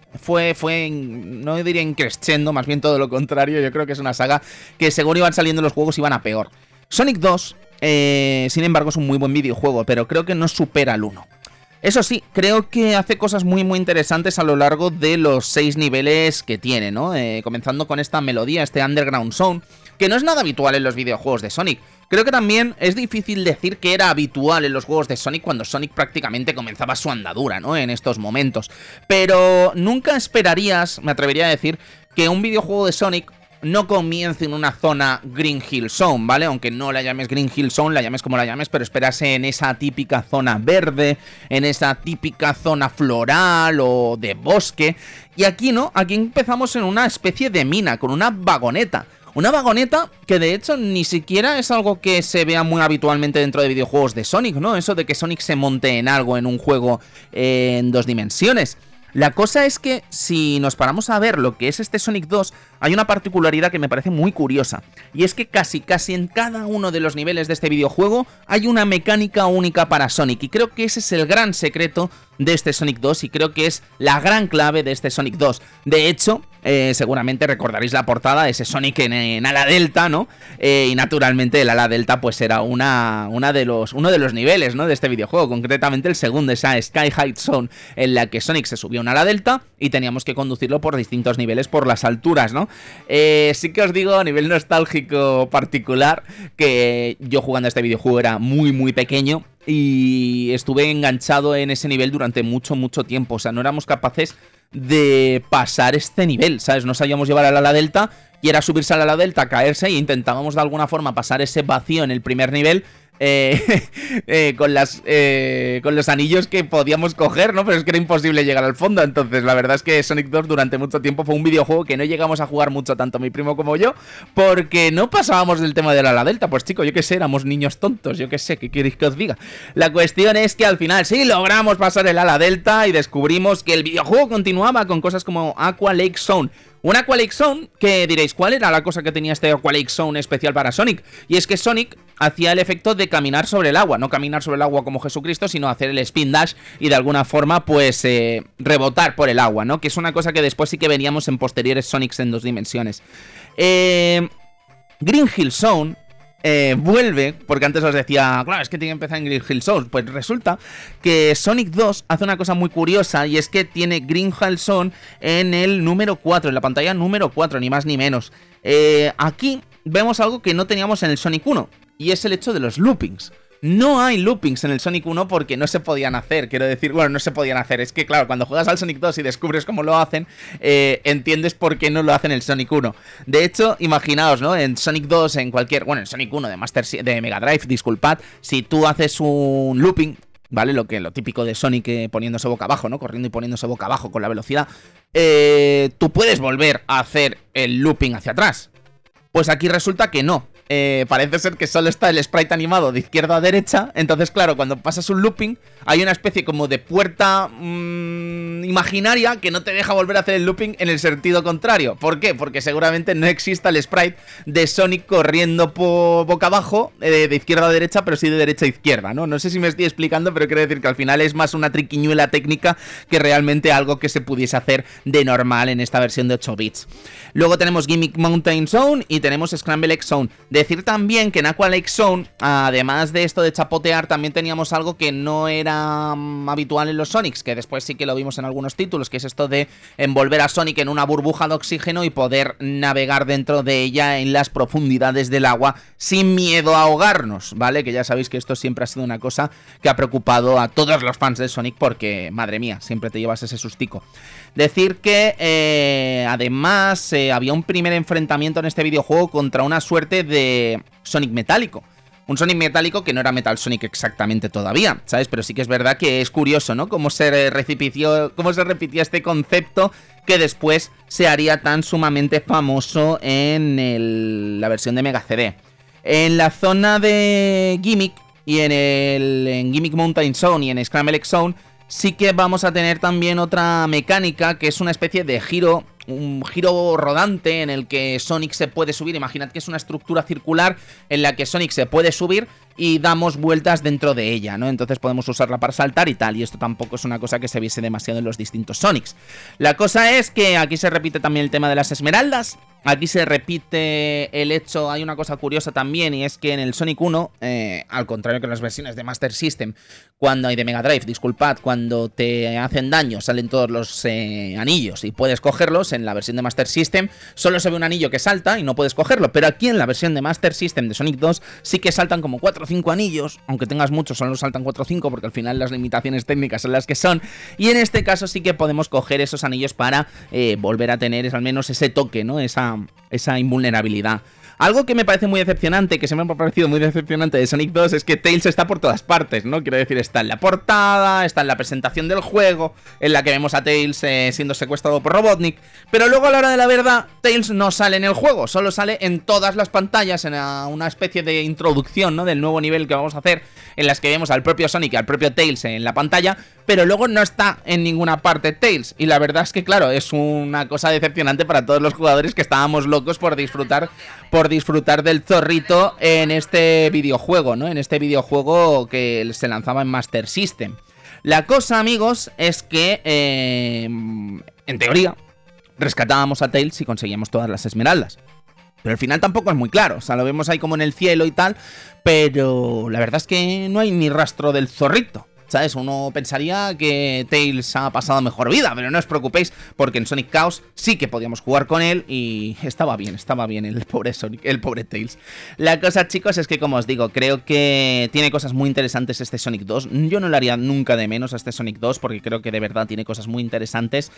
fue, no diría increciendo, más bien todo lo contrario. Yo creo que es una saga que según iban saliendo los juegos iban a peor. Sonic 2, eh, sin embargo, es un muy buen videojuego, pero creo que no supera al 1. Eso sí, creo que hace cosas muy muy interesantes a lo largo de los 6 niveles que tiene, ¿no? comenzando con esta melodía, este Underground Zone, que no es nada habitual en los videojuegos de Sonic. Creo que también es difícil decir que era habitual en los juegos de Sonic cuando Sonic prácticamente comenzaba su andadura, ¿no? En estos momentos. Pero nunca esperarías, me atrevería a decir, que un videojuego de Sonic no comience en una zona Green Hill Zone, ¿vale? Aunque no la llames Green Hill Zone, la llames como la llames, pero esperase en esa típica zona verde, en esa típica zona floral o de bosque. Y aquí no, aquí empezamos en una especie de mina, con una vagoneta. Una vagoneta que de hecho ni siquiera es algo que se vea muy habitualmente dentro de videojuegos de Sonic, ¿no? Eso de que Sonic se monte en algo en un juego en dos dimensiones. La cosa es que si nos paramos a ver lo que es este Sonic 2, hay una particularidad que me parece muy curiosa. Y es que casi casi en cada uno de los niveles de este videojuego hay una mecánica única para Sonic. Y creo que ese es el gran secreto de este Sonic 2 y creo que es la gran clave de este Sonic 2. De hecho, eh, seguramente recordaréis la portada de ese Sonic en, ala delta, ¿no? Eh, y naturalmente el ala delta pues era una, una de los, uno de los niveles, ¿no? De este videojuego, concretamente el segundo, esa Sky High Zone en la que Sonic se subió a una ala delta y teníamos que conducirlo por distintos niveles por las alturas, ¿no? Eh, sí que os digo a nivel nostálgico particular que yo jugando a este videojuego era muy muy pequeño y estuve enganchado en ese nivel durante mucho, mucho tiempo. O sea, no éramos capaces de pasar este nivel, ¿sabes? No sabíamos llevar al ala delta y era subirse al ala delta, caerse e intentábamos de alguna forma pasar ese vacío en el primer nivel eh, eh, con, las, eh, con los anillos que podíamos coger, ¿no? Pero es que era imposible llegar al fondo. Entonces, la verdad es que Sonic 2 durante mucho tiempo fue un videojuego que no llegamos a jugar mucho, tanto mi primo como yo, porque no pasábamos del tema de la ala delta. Pues chicos, yo qué sé, éramos niños tontos, yo qué sé, ¿qué queréis que os diga? La cuestión es que al final sí logramos pasar el ala delta y descubrimos que el videojuego continuaba con cosas como Aqua Lake Zone un Aqua Zone, que diréis, ¿cuál era la cosa que tenía este Aqua Zone especial para Sonic? Y es que Sonic hacía el efecto de caminar sobre el agua, no caminar sobre el agua como Jesucristo, sino hacer el spin dash y de alguna forma, pues, eh, rebotar por el agua, ¿no? Que es una cosa que después sí que veníamos en posteriores Sonics en dos dimensiones. Eh, Green Hill Zone eh, vuelve, porque antes os decía, claro, es que tiene que empezar en Green Hill Zone. Pues resulta que Sonic 2 hace una cosa muy curiosa y es que tiene Green Hill Zone en el número 4, en la pantalla número 4, ni más ni menos. Eh, aquí vemos algo que no teníamos en el Sonic 1 y es el hecho de los loopings. No hay loopings en el Sonic 1 porque no se podían hacer, quiero decir, bueno, no se podían hacer. Es que, claro, cuando juegas al Sonic 2 y descubres cómo lo hacen, eh, entiendes por qué no lo hacen en el Sonic 1. De hecho, imaginaos, ¿no? En Sonic 2, en cualquier, bueno, en Sonic 1 de, Master, de Mega Drive, disculpad, si tú haces un looping, ¿vale? Lo que lo típico de Sonic eh, poniéndose boca abajo, ¿no? Corriendo y poniéndose boca abajo con la velocidad. Eh, tú puedes volver a hacer el looping hacia atrás. Pues aquí resulta que no. Eh, parece ser que solo está el sprite animado de izquierda a derecha. Entonces, claro, cuando pasas un looping, hay una especie como de puerta mm, imaginaria que no te deja volver a hacer el looping en el sentido contrario. ¿Por qué? Porque seguramente no exista el sprite de Sonic corriendo boca abajo, eh, de izquierda a derecha, pero sí de derecha a izquierda, ¿no? No sé si me estoy explicando, pero quiero decir que al final es más una triquiñuela técnica que realmente algo que se pudiese hacer de normal en esta versión de 8 bits. Luego tenemos Gimmick Mountain Zone y tenemos Scramble X Zone. Decir también que en Aqua Lake Zone, además de esto de chapotear, también teníamos algo que no era mm, habitual en los Sonics, que después sí que lo vimos en algunos títulos, que es esto de envolver a Sonic en una burbuja de oxígeno y poder navegar dentro de ella en las profundidades del agua sin miedo a ahogarnos, ¿vale? Que ya sabéis que esto siempre ha sido una cosa que ha preocupado a todos los fans de Sonic porque, madre mía, siempre te llevas ese sustico. Decir que eh, además eh, había un primer enfrentamiento en este videojuego contra una suerte de Sonic metálico. Un Sonic metálico que no era Metal Sonic exactamente todavía, ¿sabes? Pero sí que es verdad que es curioso, ¿no? Cómo se repitió, cómo se repitió este concepto que después se haría tan sumamente famoso en la versión de Mega CD. En la zona de Gimmick y en el en Gimmick Mountain Zone y en Scramble X Zone sí que vamos a tener también otra mecánica que es una especie de giro un giro rodante en el que Sonic se puede subir. Imaginad que es una estructura circular en la que Sonic se puede subir y damos vueltas dentro de ella, ¿no? Entonces podemos usarla para saltar y tal. Y esto tampoco es una cosa que se viese demasiado en los distintos Sonics. La cosa es que aquí se repite también el tema de las esmeraldas. Aquí se repite el hecho, hay una cosa curiosa también, y es que en el Sonic 1, eh, al contrario que en las versiones de Master System, cuando hay de Mega Drive, disculpad, cuando te hacen daño salen todos los eh, anillos y puedes cogerlos, en la versión de Master System solo se ve un anillo que salta y no puedes cogerlo, pero aquí en la versión de Master System de Sonic 2 sí que saltan como 4 o 5 anillos, aunque tengas muchos, solo saltan 4 o 5 porque al final las limitaciones técnicas son las que son, y en este caso sí que podemos coger esos anillos para eh, volver a tener al menos ese toque, ¿no? Esa esa, invulnerabilidad. Algo que me parece muy decepcionante, que se me ha parecido muy decepcionante de Sonic 2, es que Tails está por todas partes, ¿no? Quiero decir, está en la portada, está en la presentación del juego, en la que vemos a Tails eh, siendo secuestrado por Robotnik, pero luego a la hora de la verdad, Tails no sale en el juego, solo sale en todas las pantallas, en una especie de introducción, ¿no? Del nuevo nivel que vamos a hacer, en las que vemos al propio Sonic y al propio Tails en la pantalla, pero luego no está en ninguna parte Tails. Y la verdad es que, claro, es una cosa decepcionante para todos los jugadores que estábamos locos por disfrutar, disfrutar del zorrito en este videojuego, ¿no? En este videojuego que se lanzaba en Master System. La cosa, amigos, es que, eh, en teoría, rescatábamos a Tails y conseguíamos todas las esmeraldas. Pero al final tampoco es muy claro, o sea, lo vemos ahí como en el cielo y tal, pero la verdad es que no hay ni rastro del zorrito. ¿Sabes? Uno pensaría que Tails ha pasado mejor vida, pero no os preocupéis, porque en Sonic Chaos sí que podíamos jugar con él y estaba bien, estaba bien el pobre Sonic, el pobre Tails. La cosa, chicos, es que como os digo, creo que tiene cosas muy interesantes este Sonic 2. Yo no le haría nunca de menos a este Sonic 2, porque creo que de verdad tiene cosas muy interesantes.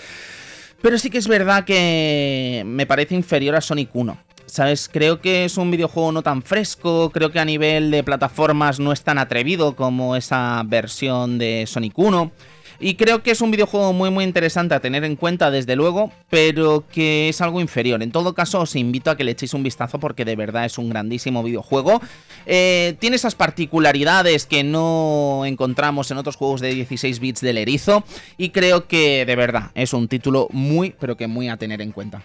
Pero sí que es verdad que me parece inferior a Sonic 1. ¿Sabes? Creo que es un videojuego no tan fresco, creo que a nivel de plataformas no es tan atrevido como esa versión de Sonic 1. Y creo que es un videojuego muy muy interesante a tener en cuenta desde luego, pero que es algo inferior. En todo caso os invito a que le echéis un vistazo porque de verdad es un grandísimo videojuego. Eh, tiene esas particularidades que no encontramos en otros juegos de 16 bits del erizo y creo que de verdad es un título muy pero que muy a tener en cuenta.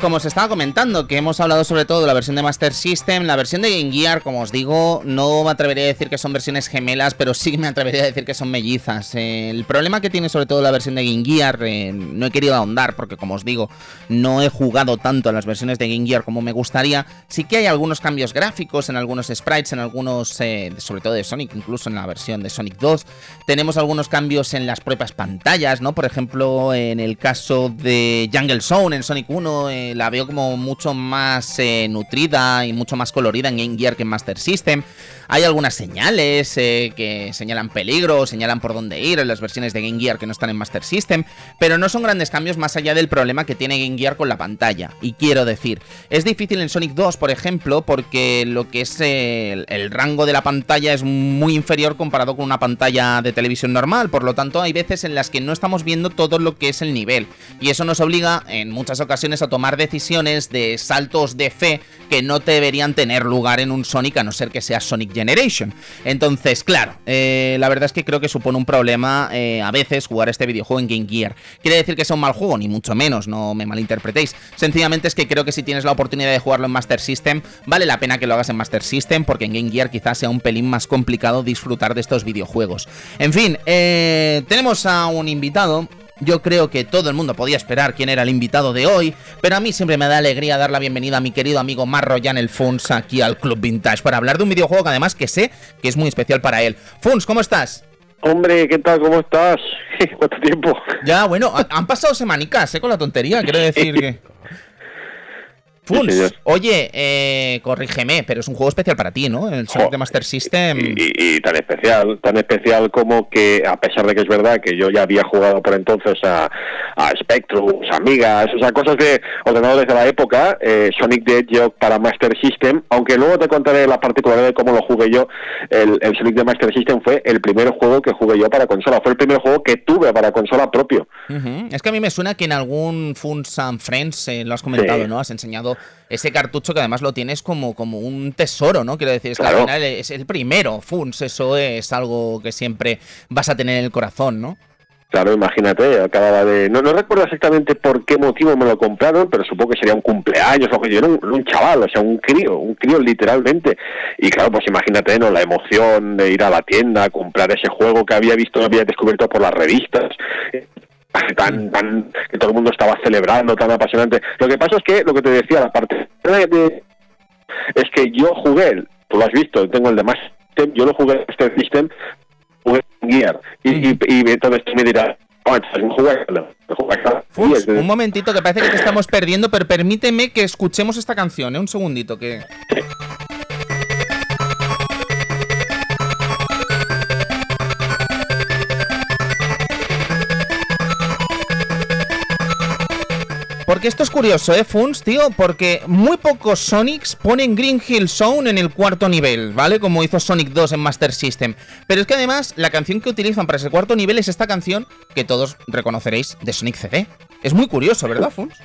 Como os estaba comentando, que hemos hablado sobre todo de la versión de Master System, la versión de Game Gear, como os digo, no me atrevería a decir que son versiones gemelas, pero sí me atrevería a decir que son mellizas. Eh, el problema que tiene sobre todo la versión de Game Gear, eh, no he querido ahondar porque como os digo, no he jugado tanto en las versiones de Game Gear como me gustaría. Sí que hay algunos cambios gráficos en algunos sprites, en algunos, eh, sobre todo de Sonic, incluso en la versión de Sonic 2. Tenemos algunos cambios en las propias pantallas, ¿no? Por ejemplo, en el caso de Jungle Zone en Sonic 1 eh, la veo como mucho más eh, nutrida y mucho más colorida en Game Gear que en Master System. Hay algunas señales que señalan peligro, señalan por dónde ir en las versiones de Game Gear que no están en Master System, pero no son grandes cambios más allá del problema que tiene Game Gear con la pantalla. Y quiero decir, es difícil en Sonic 2, por ejemplo, porque lo que es el, rango de la pantalla es muy inferior comparado con una pantalla de televisión normal, por lo tanto hay veces en las que no estamos viendo todo lo que es el nivel, y eso nos obliga en muchas ocasiones a tomar decisiones de saltos de fe que no deberían tener lugar en un Sonic a no ser que sea Sonic Generation. Entonces, claro, eh, la verdad es que creo que supone un problema eh, a veces jugar este videojuego en Game Gear. ¿Quiere decir que sea un mal juego? Ni mucho menos, no me malinterpretéis. Sencillamente es que creo que si tienes la oportunidad de jugarlo en Master System, vale la pena que lo hagas en Master System, porque en Game Gear quizás sea un pelín más complicado disfrutar de estos videojuegos. En fin, eh, tenemos a un invitado yo creo que todo el mundo podía esperar quién era el invitado de hoy, pero a mí siempre me da alegría dar la bienvenida a mi querido amigo Marroyan el Funs aquí al Club Vintage para hablar de un videojuego que además que sé que es muy especial para él. Funs, ¿cómo estás? Hombre, ¿qué tal? ¿Cómo estás? ¿Cuánto tiempo? Ya, bueno, han pasado semanicas, ¿eh? Con la tontería, quiero decir que... Funs, oye, eh, corrígeme, pero es un juego especial para ti, ¿no? El Sonic de Master System. Y, tan especial, tan especial como que, a pesar de que es verdad que yo ya había jugado por entonces a, a Spectrum, Amigas, o sea, cosas de ordenadores de la época, eh, Sonic the Hedgehog para Master System, aunque luego te contaré la particularidad de cómo lo jugué yo, el, Sonic de Master System fue el primer juego que jugué yo para consola, fue el primer juego que tuve para consola propio. Es que a mí me suena que en algún Funs and Friends eh, lo has comentado, ¿no? Has enseñado ese cartucho que además lo tienes como, como un tesoro, ¿no? Quiero decir, es que al final es el primero, Funs, eso es algo que siempre vas a tener en el corazón, ¿no? Claro, imagínate, acababa de... No, no recuerdo exactamente por qué motivo me lo compraron, pero supongo que sería un cumpleaños o que yo era un, chaval, o sea, un crío, un crío literalmente. Y claro, pues imagínate, ¿no? La emoción de ir a la tienda, comprar ese juego que había visto, había descubierto por las revistas, tan, tan, que todo el mundo estaba celebrando, tan apasionante. Lo que pasa es que, lo que te decía, la parte de, es que yo jugué, tú lo has visto, tengo el de System, yo lo jugué este System, jugué en Gear, y, y, y entonces me dirás, un momentito, que parece que te estamos perdiendo, pero permíteme que escuchemos esta canción, ¿eh? Un segundito, que... porque esto es curioso, ¿eh, Funs, tío? Porque muy pocos Sonics ponen Green Hill Zone en el cuarto nivel, ¿vale? Como hizo Sonic 2 en Master System. Pero es que además, la canción que utilizan para ese cuarto nivel es esta canción que todos reconoceréis de Sonic CD. Es muy curioso, ¿verdad, Funs?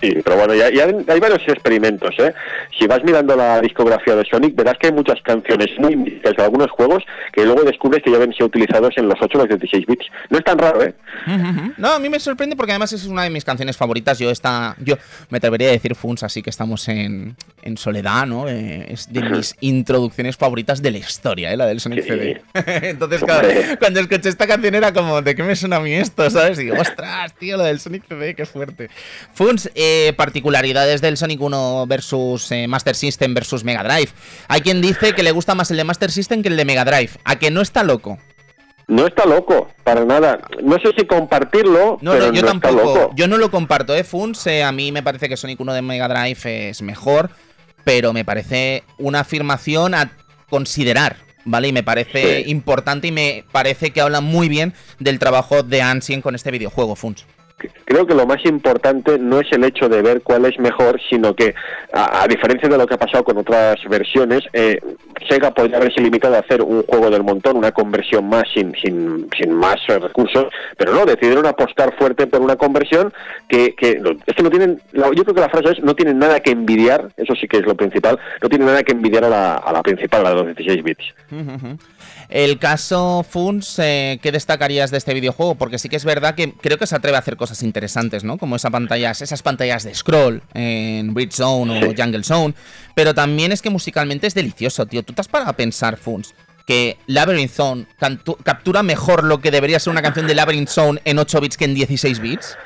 Sí, pero bueno, ya, hay varios experimentos, ¿eh? Si vas mirando la discografía de Sonic, verás que hay muchas canciones muy míticas de algunos juegos que luego descubres que ya ven sido utilizados en los 8 o los 16 bits. No es tan raro, ¿eh? No, a mí me sorprende porque además es una de mis canciones favoritas. Yo esta, yo me atrevería a decir Funs, así que estamos en, en soledad, ¿no? Eh, es de mis introducciones favoritas de la historia, ¿eh? La del Sonic CD. Entonces, claro, cuando escuché esta canción era como, ¿de qué me suena a mí esto? ¿Sabes? Y digo, ostras, tío, la del Sonic CD, qué fuerte. Funs, eh, particularidades del Sonic 1 versus eh, Master System versus Mega Drive. Hay quien dice que le gusta más el de Master System que el de Mega Drive. ¿A que no está loco? No está loco, para nada. No sé si compartirlo. No, pero yo tampoco. Yo no lo comparto, ¿eh, Funs? a mí me parece que Sonic 1 de Mega Drive es mejor, pero me parece una afirmación a considerar. ¿Vale? Y me parece importante y me parece que habla muy bien del trabajo de Ansien con este videojuego, Funs creo que lo más importante no es el hecho de ver cuál es mejor, sino que, a, diferencia de lo que ha pasado con otras versiones, eh, Sega podría haberse limitado a hacer un juego del montón, una conversión más sin, sin, sin más recursos, pero no, decidieron apostar fuerte por una conversión que, que es no tienen, yo creo que la frase es, no tienen nada que envidiar, eso sí que es lo principal, no tienen nada que envidiar a la, a la principal, a los 16 bits. El caso Funs, eh, ¿qué destacarías de este videojuego? Porque sí que es verdad que creo que se atreve a hacer cosas interesantes, ¿no? Como esas pantallas, esas pantallas de scroll en Bridge Zone o Jungle Zone. Pero también es que musicalmente es delicioso, tío. ¿Tú te has parado a pensar, Funs, que Labyrinth Zone captura mejor lo que debería ser una canción de Labyrinth Zone en 8 bits que en 16 bits?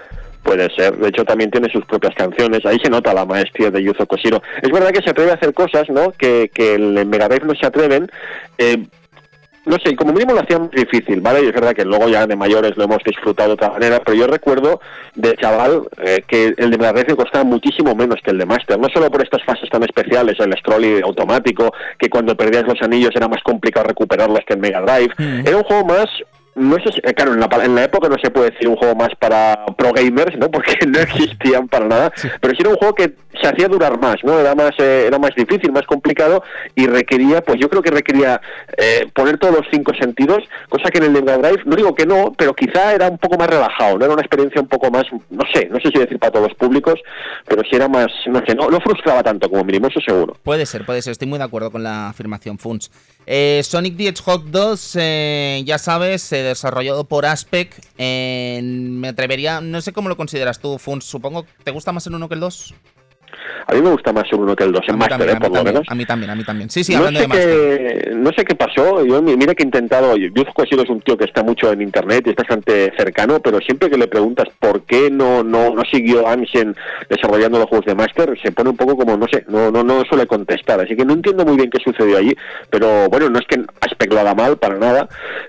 Puede ser, de hecho también tiene sus propias canciones, ahí se nota la maestría de Yuzo Koshiro. Es verdad que se atreve a hacer cosas, ¿no? Que, que en Mega no se atreven. Eh, no sé, como mínimo lo hacía muy difícil, ¿vale? Y es verdad que luego ya de mayores lo hemos disfrutado de otra manera, pero yo recuerdo de chaval eh, que el de Mega Drive costaba muchísimo menos que el de Master, no solo por estas fases tan especiales, el scroll automático, que cuando perdías los anillos era más complicado recuperarlas que en Mega Drive, mm. era un juego más no sé si, claro, en la, en la, época no se puede decir un juego más para pro gamers, ¿no? Porque no existían para nada, pero sí era un juego que se hacía durar más, ¿no? Era más, eh, era más difícil, más complicado y requería, pues yo creo que requería eh, poner todos los cinco sentidos, cosa que en el Mega Drive, no digo que no, pero quizá era un poco más relajado, ¿no? Era una experiencia un poco más, no sé, no sé si decir para todos los públicos, pero sí era más, no sé, no, no frustraba tanto como mínimo, eso seguro. Puede ser, puede ser, estoy muy de acuerdo con la afirmación Funs. Eh, Sonic the Hedgehog 2, eh, ya sabes, eh, desarrollado por Aspect. me atrevería, no sé cómo lo consideras tú, Funs. Supongo, ¿te gusta más el 1 que el 2? A mí me gusta más el 1 que el 2 en Master, ¿eh? por lo menos. A mí también, a mí también. Sí, sí, no sé de qué, No sé qué pasó. Yo, mira que he intentado. Yuzko Koshiro es un tío que está mucho en internet y está bastante cercano, pero siempre que le preguntas por qué no no, no siguió Anshen desarrollando los juegos de Master, se pone un poco como, no sé, no, no, no suele contestar. Así que no entiendo muy bien qué sucedió allí, pero bueno, no es que Aspect lo haga mal para nada,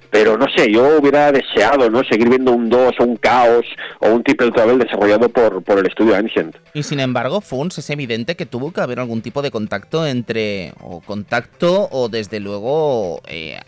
pero no sé, yo hubiera deseado no seguir viendo un 2 o un Chaos o un Triple Travel desarrollado por, por el estudio Ancient. Y sin embargo, Funs es evidente que tuvo que haber algún tipo de contacto entre, o contacto, o desde luego eh,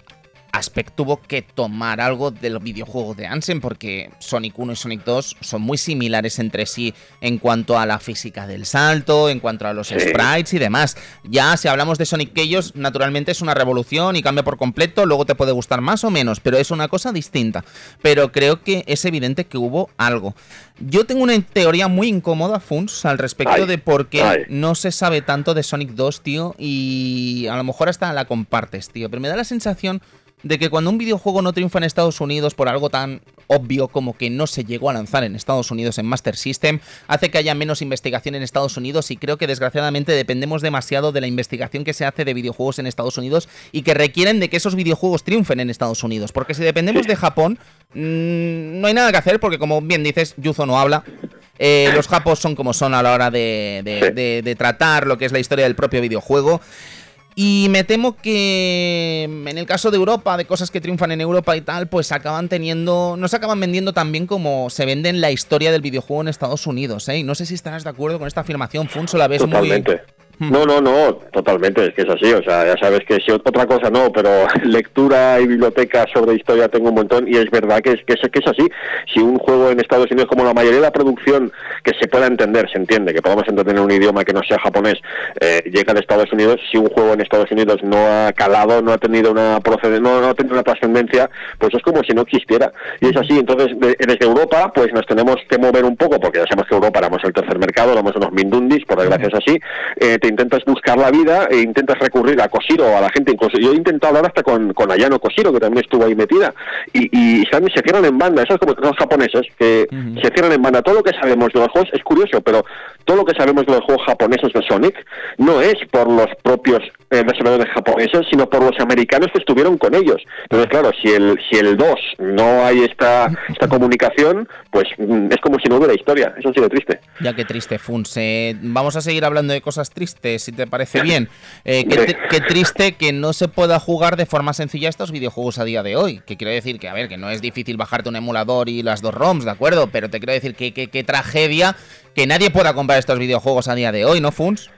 Aspect tuvo que tomar algo del videojuego de Ansem porque Sonic 1 y Sonic 2 son muy similares entre sí en cuanto a la física del salto, en cuanto a los sprites y demás. Ya si hablamos de Sonic Chaos, naturalmente es una revolución y cambia por completo, luego te puede gustar más o menos, pero es una cosa distinta. Pero creo que es evidente que hubo algo. Yo tengo una teoría muy incómoda, Funs, al respecto de por qué no se sabe tanto de Sonic 2, tío, y a lo mejor hasta la compartes, tío, pero me da la sensación de que cuando un videojuego no triunfa en Estados Unidos por algo tan obvio como que no se llegó a lanzar en Estados Unidos en Master System, hace que haya menos investigación en Estados Unidos y creo que desgraciadamente dependemos demasiado de la investigación que se hace de videojuegos en Estados Unidos y que requieren de que esos videojuegos triunfen en Estados Unidos. Porque si dependemos de Japón, mm, no hay nada que hacer porque como bien dices, Yuzo no habla. Eh, los japos son como son a la hora de tratar lo que es la historia del propio videojuego. Y me temo que en el caso de Europa, de cosas que triunfan en Europa y tal, pues acaban teniendo. No se acaban vendiendo tan bien como se vende en la historia del videojuego en Estados Unidos, ¿eh? no sé si estarás de acuerdo con esta afirmación, Funso, la ves muy. No, no, no, totalmente, es que es así, o sea, ya sabes que si otra cosa no, pero lectura y biblioteca sobre historia tengo un montón y es verdad que es, que es, que es así. Si un juego en Estados Unidos, como la mayoría de la producción que se pueda entender, se entiende, que podamos entender un idioma que no sea japonés, eh, llega de Estados Unidos, si un juego en Estados Unidos no ha calado, no ha tenido una no, no ha tenido una trascendencia, pues es como si no existiera. Y es así, entonces desde Europa, pues nos tenemos que mover un poco, porque ya sabemos que Europa éramos el tercer mercado, éramos unos mindundis, por desgracia es así, eh, te intentas buscar la vida e intentas recurrir a Koshiro o a la gente, incluso yo he intentado hablar hasta con, con Ayano Koshiro, que también estuvo ahí metida, y, y se cierran en banda, eso es como los japoneses, que se cierran en banda. Todo lo que sabemos de los juegos es curioso, pero todo lo que sabemos de los juegos japoneses de Sonic no es por los propios eh, desarrolladores japoneses, sino por los americanos que estuvieron con ellos. Entonces, claro, si el si el 2 no hay esta esta comunicación, pues mm, es como si no hubiera historia. Eso ha sido triste. Ya que triste, Funs. Eh, vamos a seguir hablando de cosas tristes, si te parece bien. Eh, qué, triste que no se pueda jugar de forma sencilla estos videojuegos a día de hoy. Que quiero decir que, a ver, que no es difícil bajarte un emulador y las dos ROMs, ¿de acuerdo? Pero te quiero decir que qué tragedia que nadie pueda comprar estos videojuegos a día de hoy, ¿no, Funs?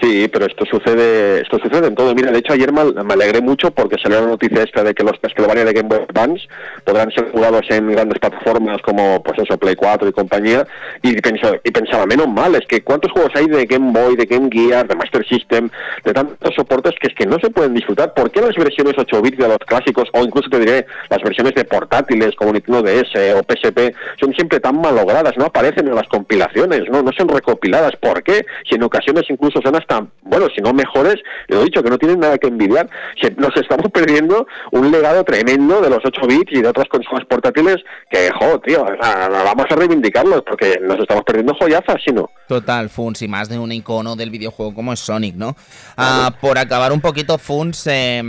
Sí, pero esto sucede esto sucede en todo. Mira, de hecho ayer me, alegré mucho porque salió la noticia esta de que los Castlevania de Game Boy Advance podrán ser jugados en grandes plataformas como pues eso, Play 4 y compañía y, pensaba, y pensaba, menos mal, es que cuántos juegos hay de Game Boy, de Game Gear, de Master System, de tantos soportes que es que no se pueden disfrutar. ¿Por qué las versiones 8 bits de los clásicos o incluso te diré las versiones de portátiles como Nintendo DS o PSP son siempre tan malogradas, no aparecen en las compilaciones, no no son recopiladas? ¿Por qué? Si en ocasiones incluso son hasta, bueno, si no mejores, lo he dicho, que no tienen nada que envidiar. Nos estamos perdiendo un legado tremendo de los 8 bits y de otras consolas portátiles que, jo, tío, vamos a reivindicarlos porque nos estamos perdiendo joyazas, si no. Total, Funs, y más de un icono del videojuego como es Sonic, ¿no? Ah, por acabar un poquito, Funs, eh,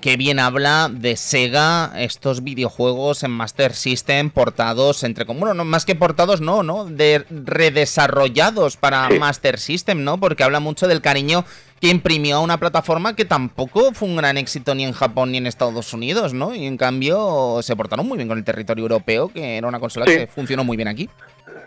qué bien habla de Sega estos videojuegos en Master System portados entre... Bueno, no, más que portados, no, ¿no? De redesarrollados para Master System, ¿no? Porque habla mucho del cariño que imprimió a una plataforma que tampoco fue un gran éxito ni en Japón ni en Estados Unidos, ¿no? Y en cambio se portaron muy bien con el territorio europeo, que era una consola que funcionó muy bien aquí.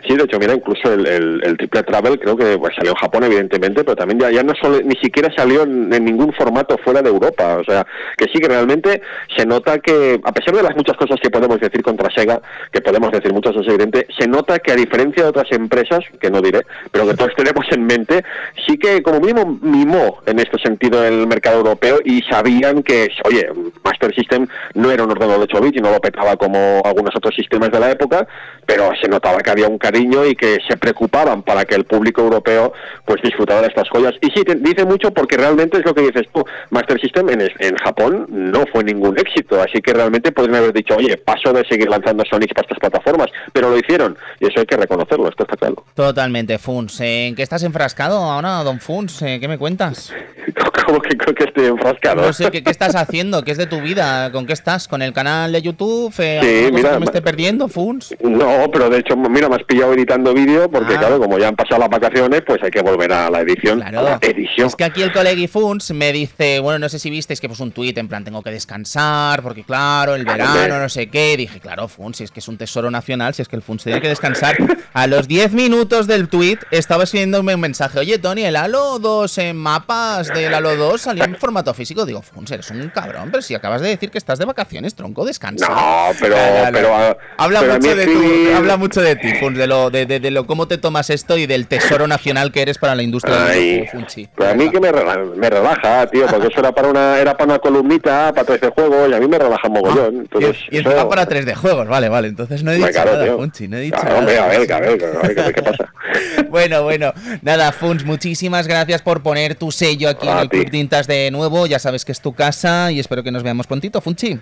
Sí, de hecho, mira, incluso el, el, Triple Travel creo que pues, salió en Japón, evidentemente, pero también ya, ya no solo, ni siquiera salió en, ningún formato fuera de Europa. O sea, que sí que realmente se nota que, a pesar de las muchas cosas que podemos decir contra Sega, que podemos decir muchas, es evidente, se nota que a diferencia de otras empresas, que no diré, pero que todos tenemos en mente, sí que como mínimo mimó en este sentido el mercado europeo y sabían que, oye, Master System no era un ordenador de 8 bits y no lo petaba como algunos otros sistemas de la época, pero se notaba que había un cariño y que se preocupaban para que el público europeo pues disfrutara de estas joyas. Y sí, te dice mucho porque realmente es lo que dices tú, Master System en, en Japón no fue ningún éxito, así que realmente podrían haber dicho, oye, paso de seguir lanzando Sonic para estas plataformas, pero lo hicieron y eso hay que reconocerlo, esto está claro. Totalmente, Funs. ¿En qué estás enfrascado ahora, don Funs? ¿Qué me cuentas? ¿Cómo que, que estoy enfrascado? No sé, ¿qué, estás haciendo? ¿Qué es de tu vida? ¿Con qué estás? ¿Con el canal de YouTube? sí, mira, me esté perdiendo, Funs? No, pero de hecho, mira, me has pillado editando vídeo porque, ah. claro, como ya han pasado las vacaciones, pues hay que volver a la edición. Claro. edición. Es que aquí el colegui Funs me dice, bueno, no sé si visteis que puso un tuit en plan, tengo que descansar porque, claro, el verano, no sé qué. dije, claro, Funs, si es que es un tesoro nacional, si es que el Funs tiene que descansar. A los 10 minutos del tuit estaba escribiéndome un mensaje, oye, Tony, el Halo 2 en mapas del Halo 2 salió en formato físico. Digo, Funs, eres un cabrón, pero si acabas de decir que estás de vacaciones, tronco, descansa. No, pero... pero, habla, mucho de tu, habla mucho de ti, Funs, de lo, de, de, lo cómo te tomas esto y del tesoro nacional que eres para la industria del Funchi. Pero a mí que me, me relaja, tío, porque eso era para una, era para una columnita, para 3D juegos, y a mí me relaja mogollón. Ah, entonces, y, es para 3D juegos, vale, vale. Entonces no he dicho nada, Funchi, no he dicho nada. Hombre, a ver, a ver, a ver, ¿qué pasa? bueno, bueno, nada, Funch, muchísimas gracias por poner tu sello aquí en el Club Tintas de nuevo. Ya sabes que es tu casa y espero que nos veamos prontito, Funchi.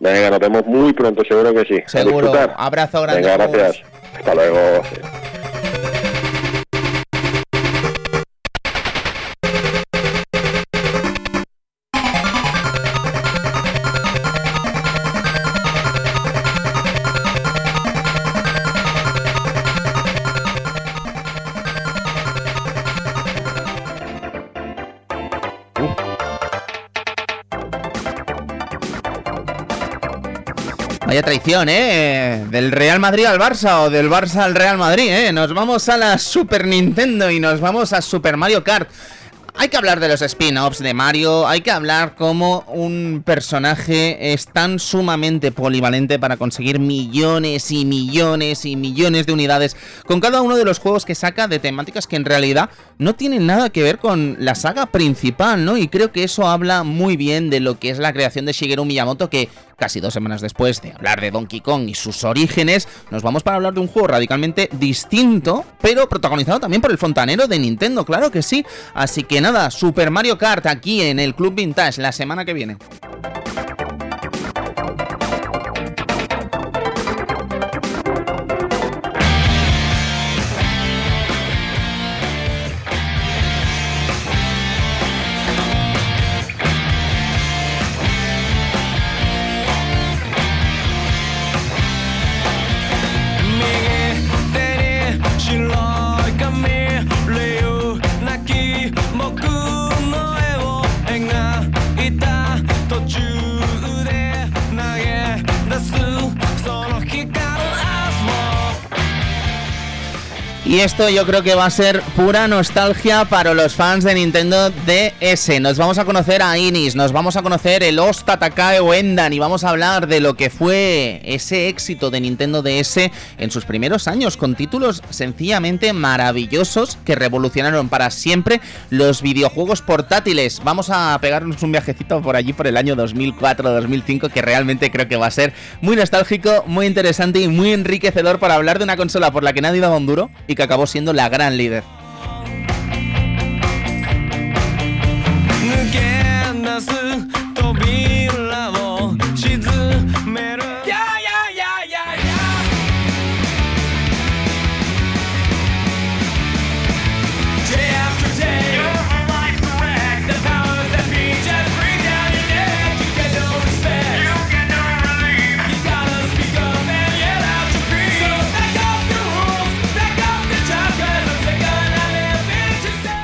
Venga, nos vemos muy pronto, seguro que sí. Seguro. Abrazo grande. Venga, gracias. Hasta luego. Traición, ¿eh? Del Real Madrid al Barça o del Barça al Real Madrid, ¿eh? Nos vamos a la Super Nintendo y nos vamos a Super Mario Kart. hay que hablar de los spin-offs de Mario, hay que hablar cómo un personaje es tan sumamente polivalente para conseguir millones y millones y millones de unidades con cada uno de los juegos que saca de temáticas que en realidad no tienen nada que ver con la saga principal, ¿no? Y creo que eso habla muy bien de lo que es la creación de Shigeru Miyamoto que casi dos semanas después de hablar de Donkey Kong y sus orígenes, nos vamos para hablar de un juego radicalmente distinto, pero protagonizado también por el fontanero de Nintendo, claro que sí. Así que nada, Super Mario Kart aquí en el Club Vintage la semana que viene. Y esto yo creo que va a ser pura nostalgia para los fans de Nintendo DS. Nos vamos a conocer a Inis, nos vamos a conocer el Osta Takae Wendan y vamos a hablar de lo que fue ese éxito de Nintendo DS en sus primeros años con títulos sencillamente maravillosos que revolucionaron para siempre los videojuegos portátiles. Vamos a pegarnos un viajecito por allí por el año 2004-2005 que realmente creo que va a ser muy nostálgico, muy interesante y muy enriquecedor para hablar de una consola por la que nadie daba un duro y que acabó siendo la gran líder.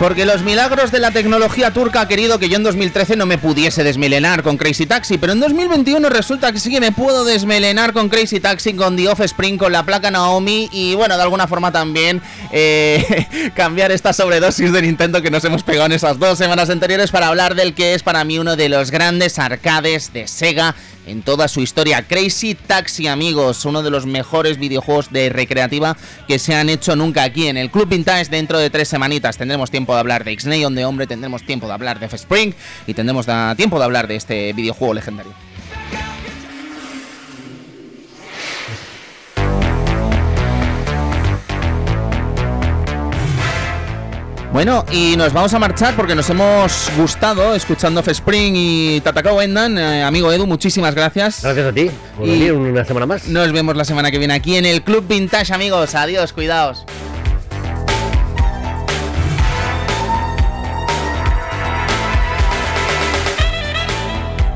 Porque los milagros de la tecnología turca ha querido que yo en 2013 no me pudiese desmelenar con Crazy Taxi, pero en 2021 resulta que sí que me puedo desmelenar con Crazy Taxi, con The Offspring, con la placa Naomi y bueno, de alguna forma también eh, cambiar esta sobredosis de Nintendo que nos hemos pegado en esas dos semanas anteriores para hablar del que es para mí uno de los grandes arcades de Sega en toda su historia. Crazy Taxi, amigos, uno de los mejores videojuegos de recreativa que se han hecho nunca aquí en el Club Vintage. Dentro de tres semanitas tendremos tiempo de hablar de X-Neon de Hombre, tendremos tiempo de hablar de F-Spring y tendremos tiempo de hablar de este videojuego legendario. Bueno, y nos vamos a marchar porque nos hemos gustado escuchando F-Spring y Tataka Wendan. Eh, amigo Edu, muchísimas gracias. Gracias a ti por venir una semana más. Nos vemos la semana que viene aquí en el Club Vintage, amigos. Adiós, cuidaos.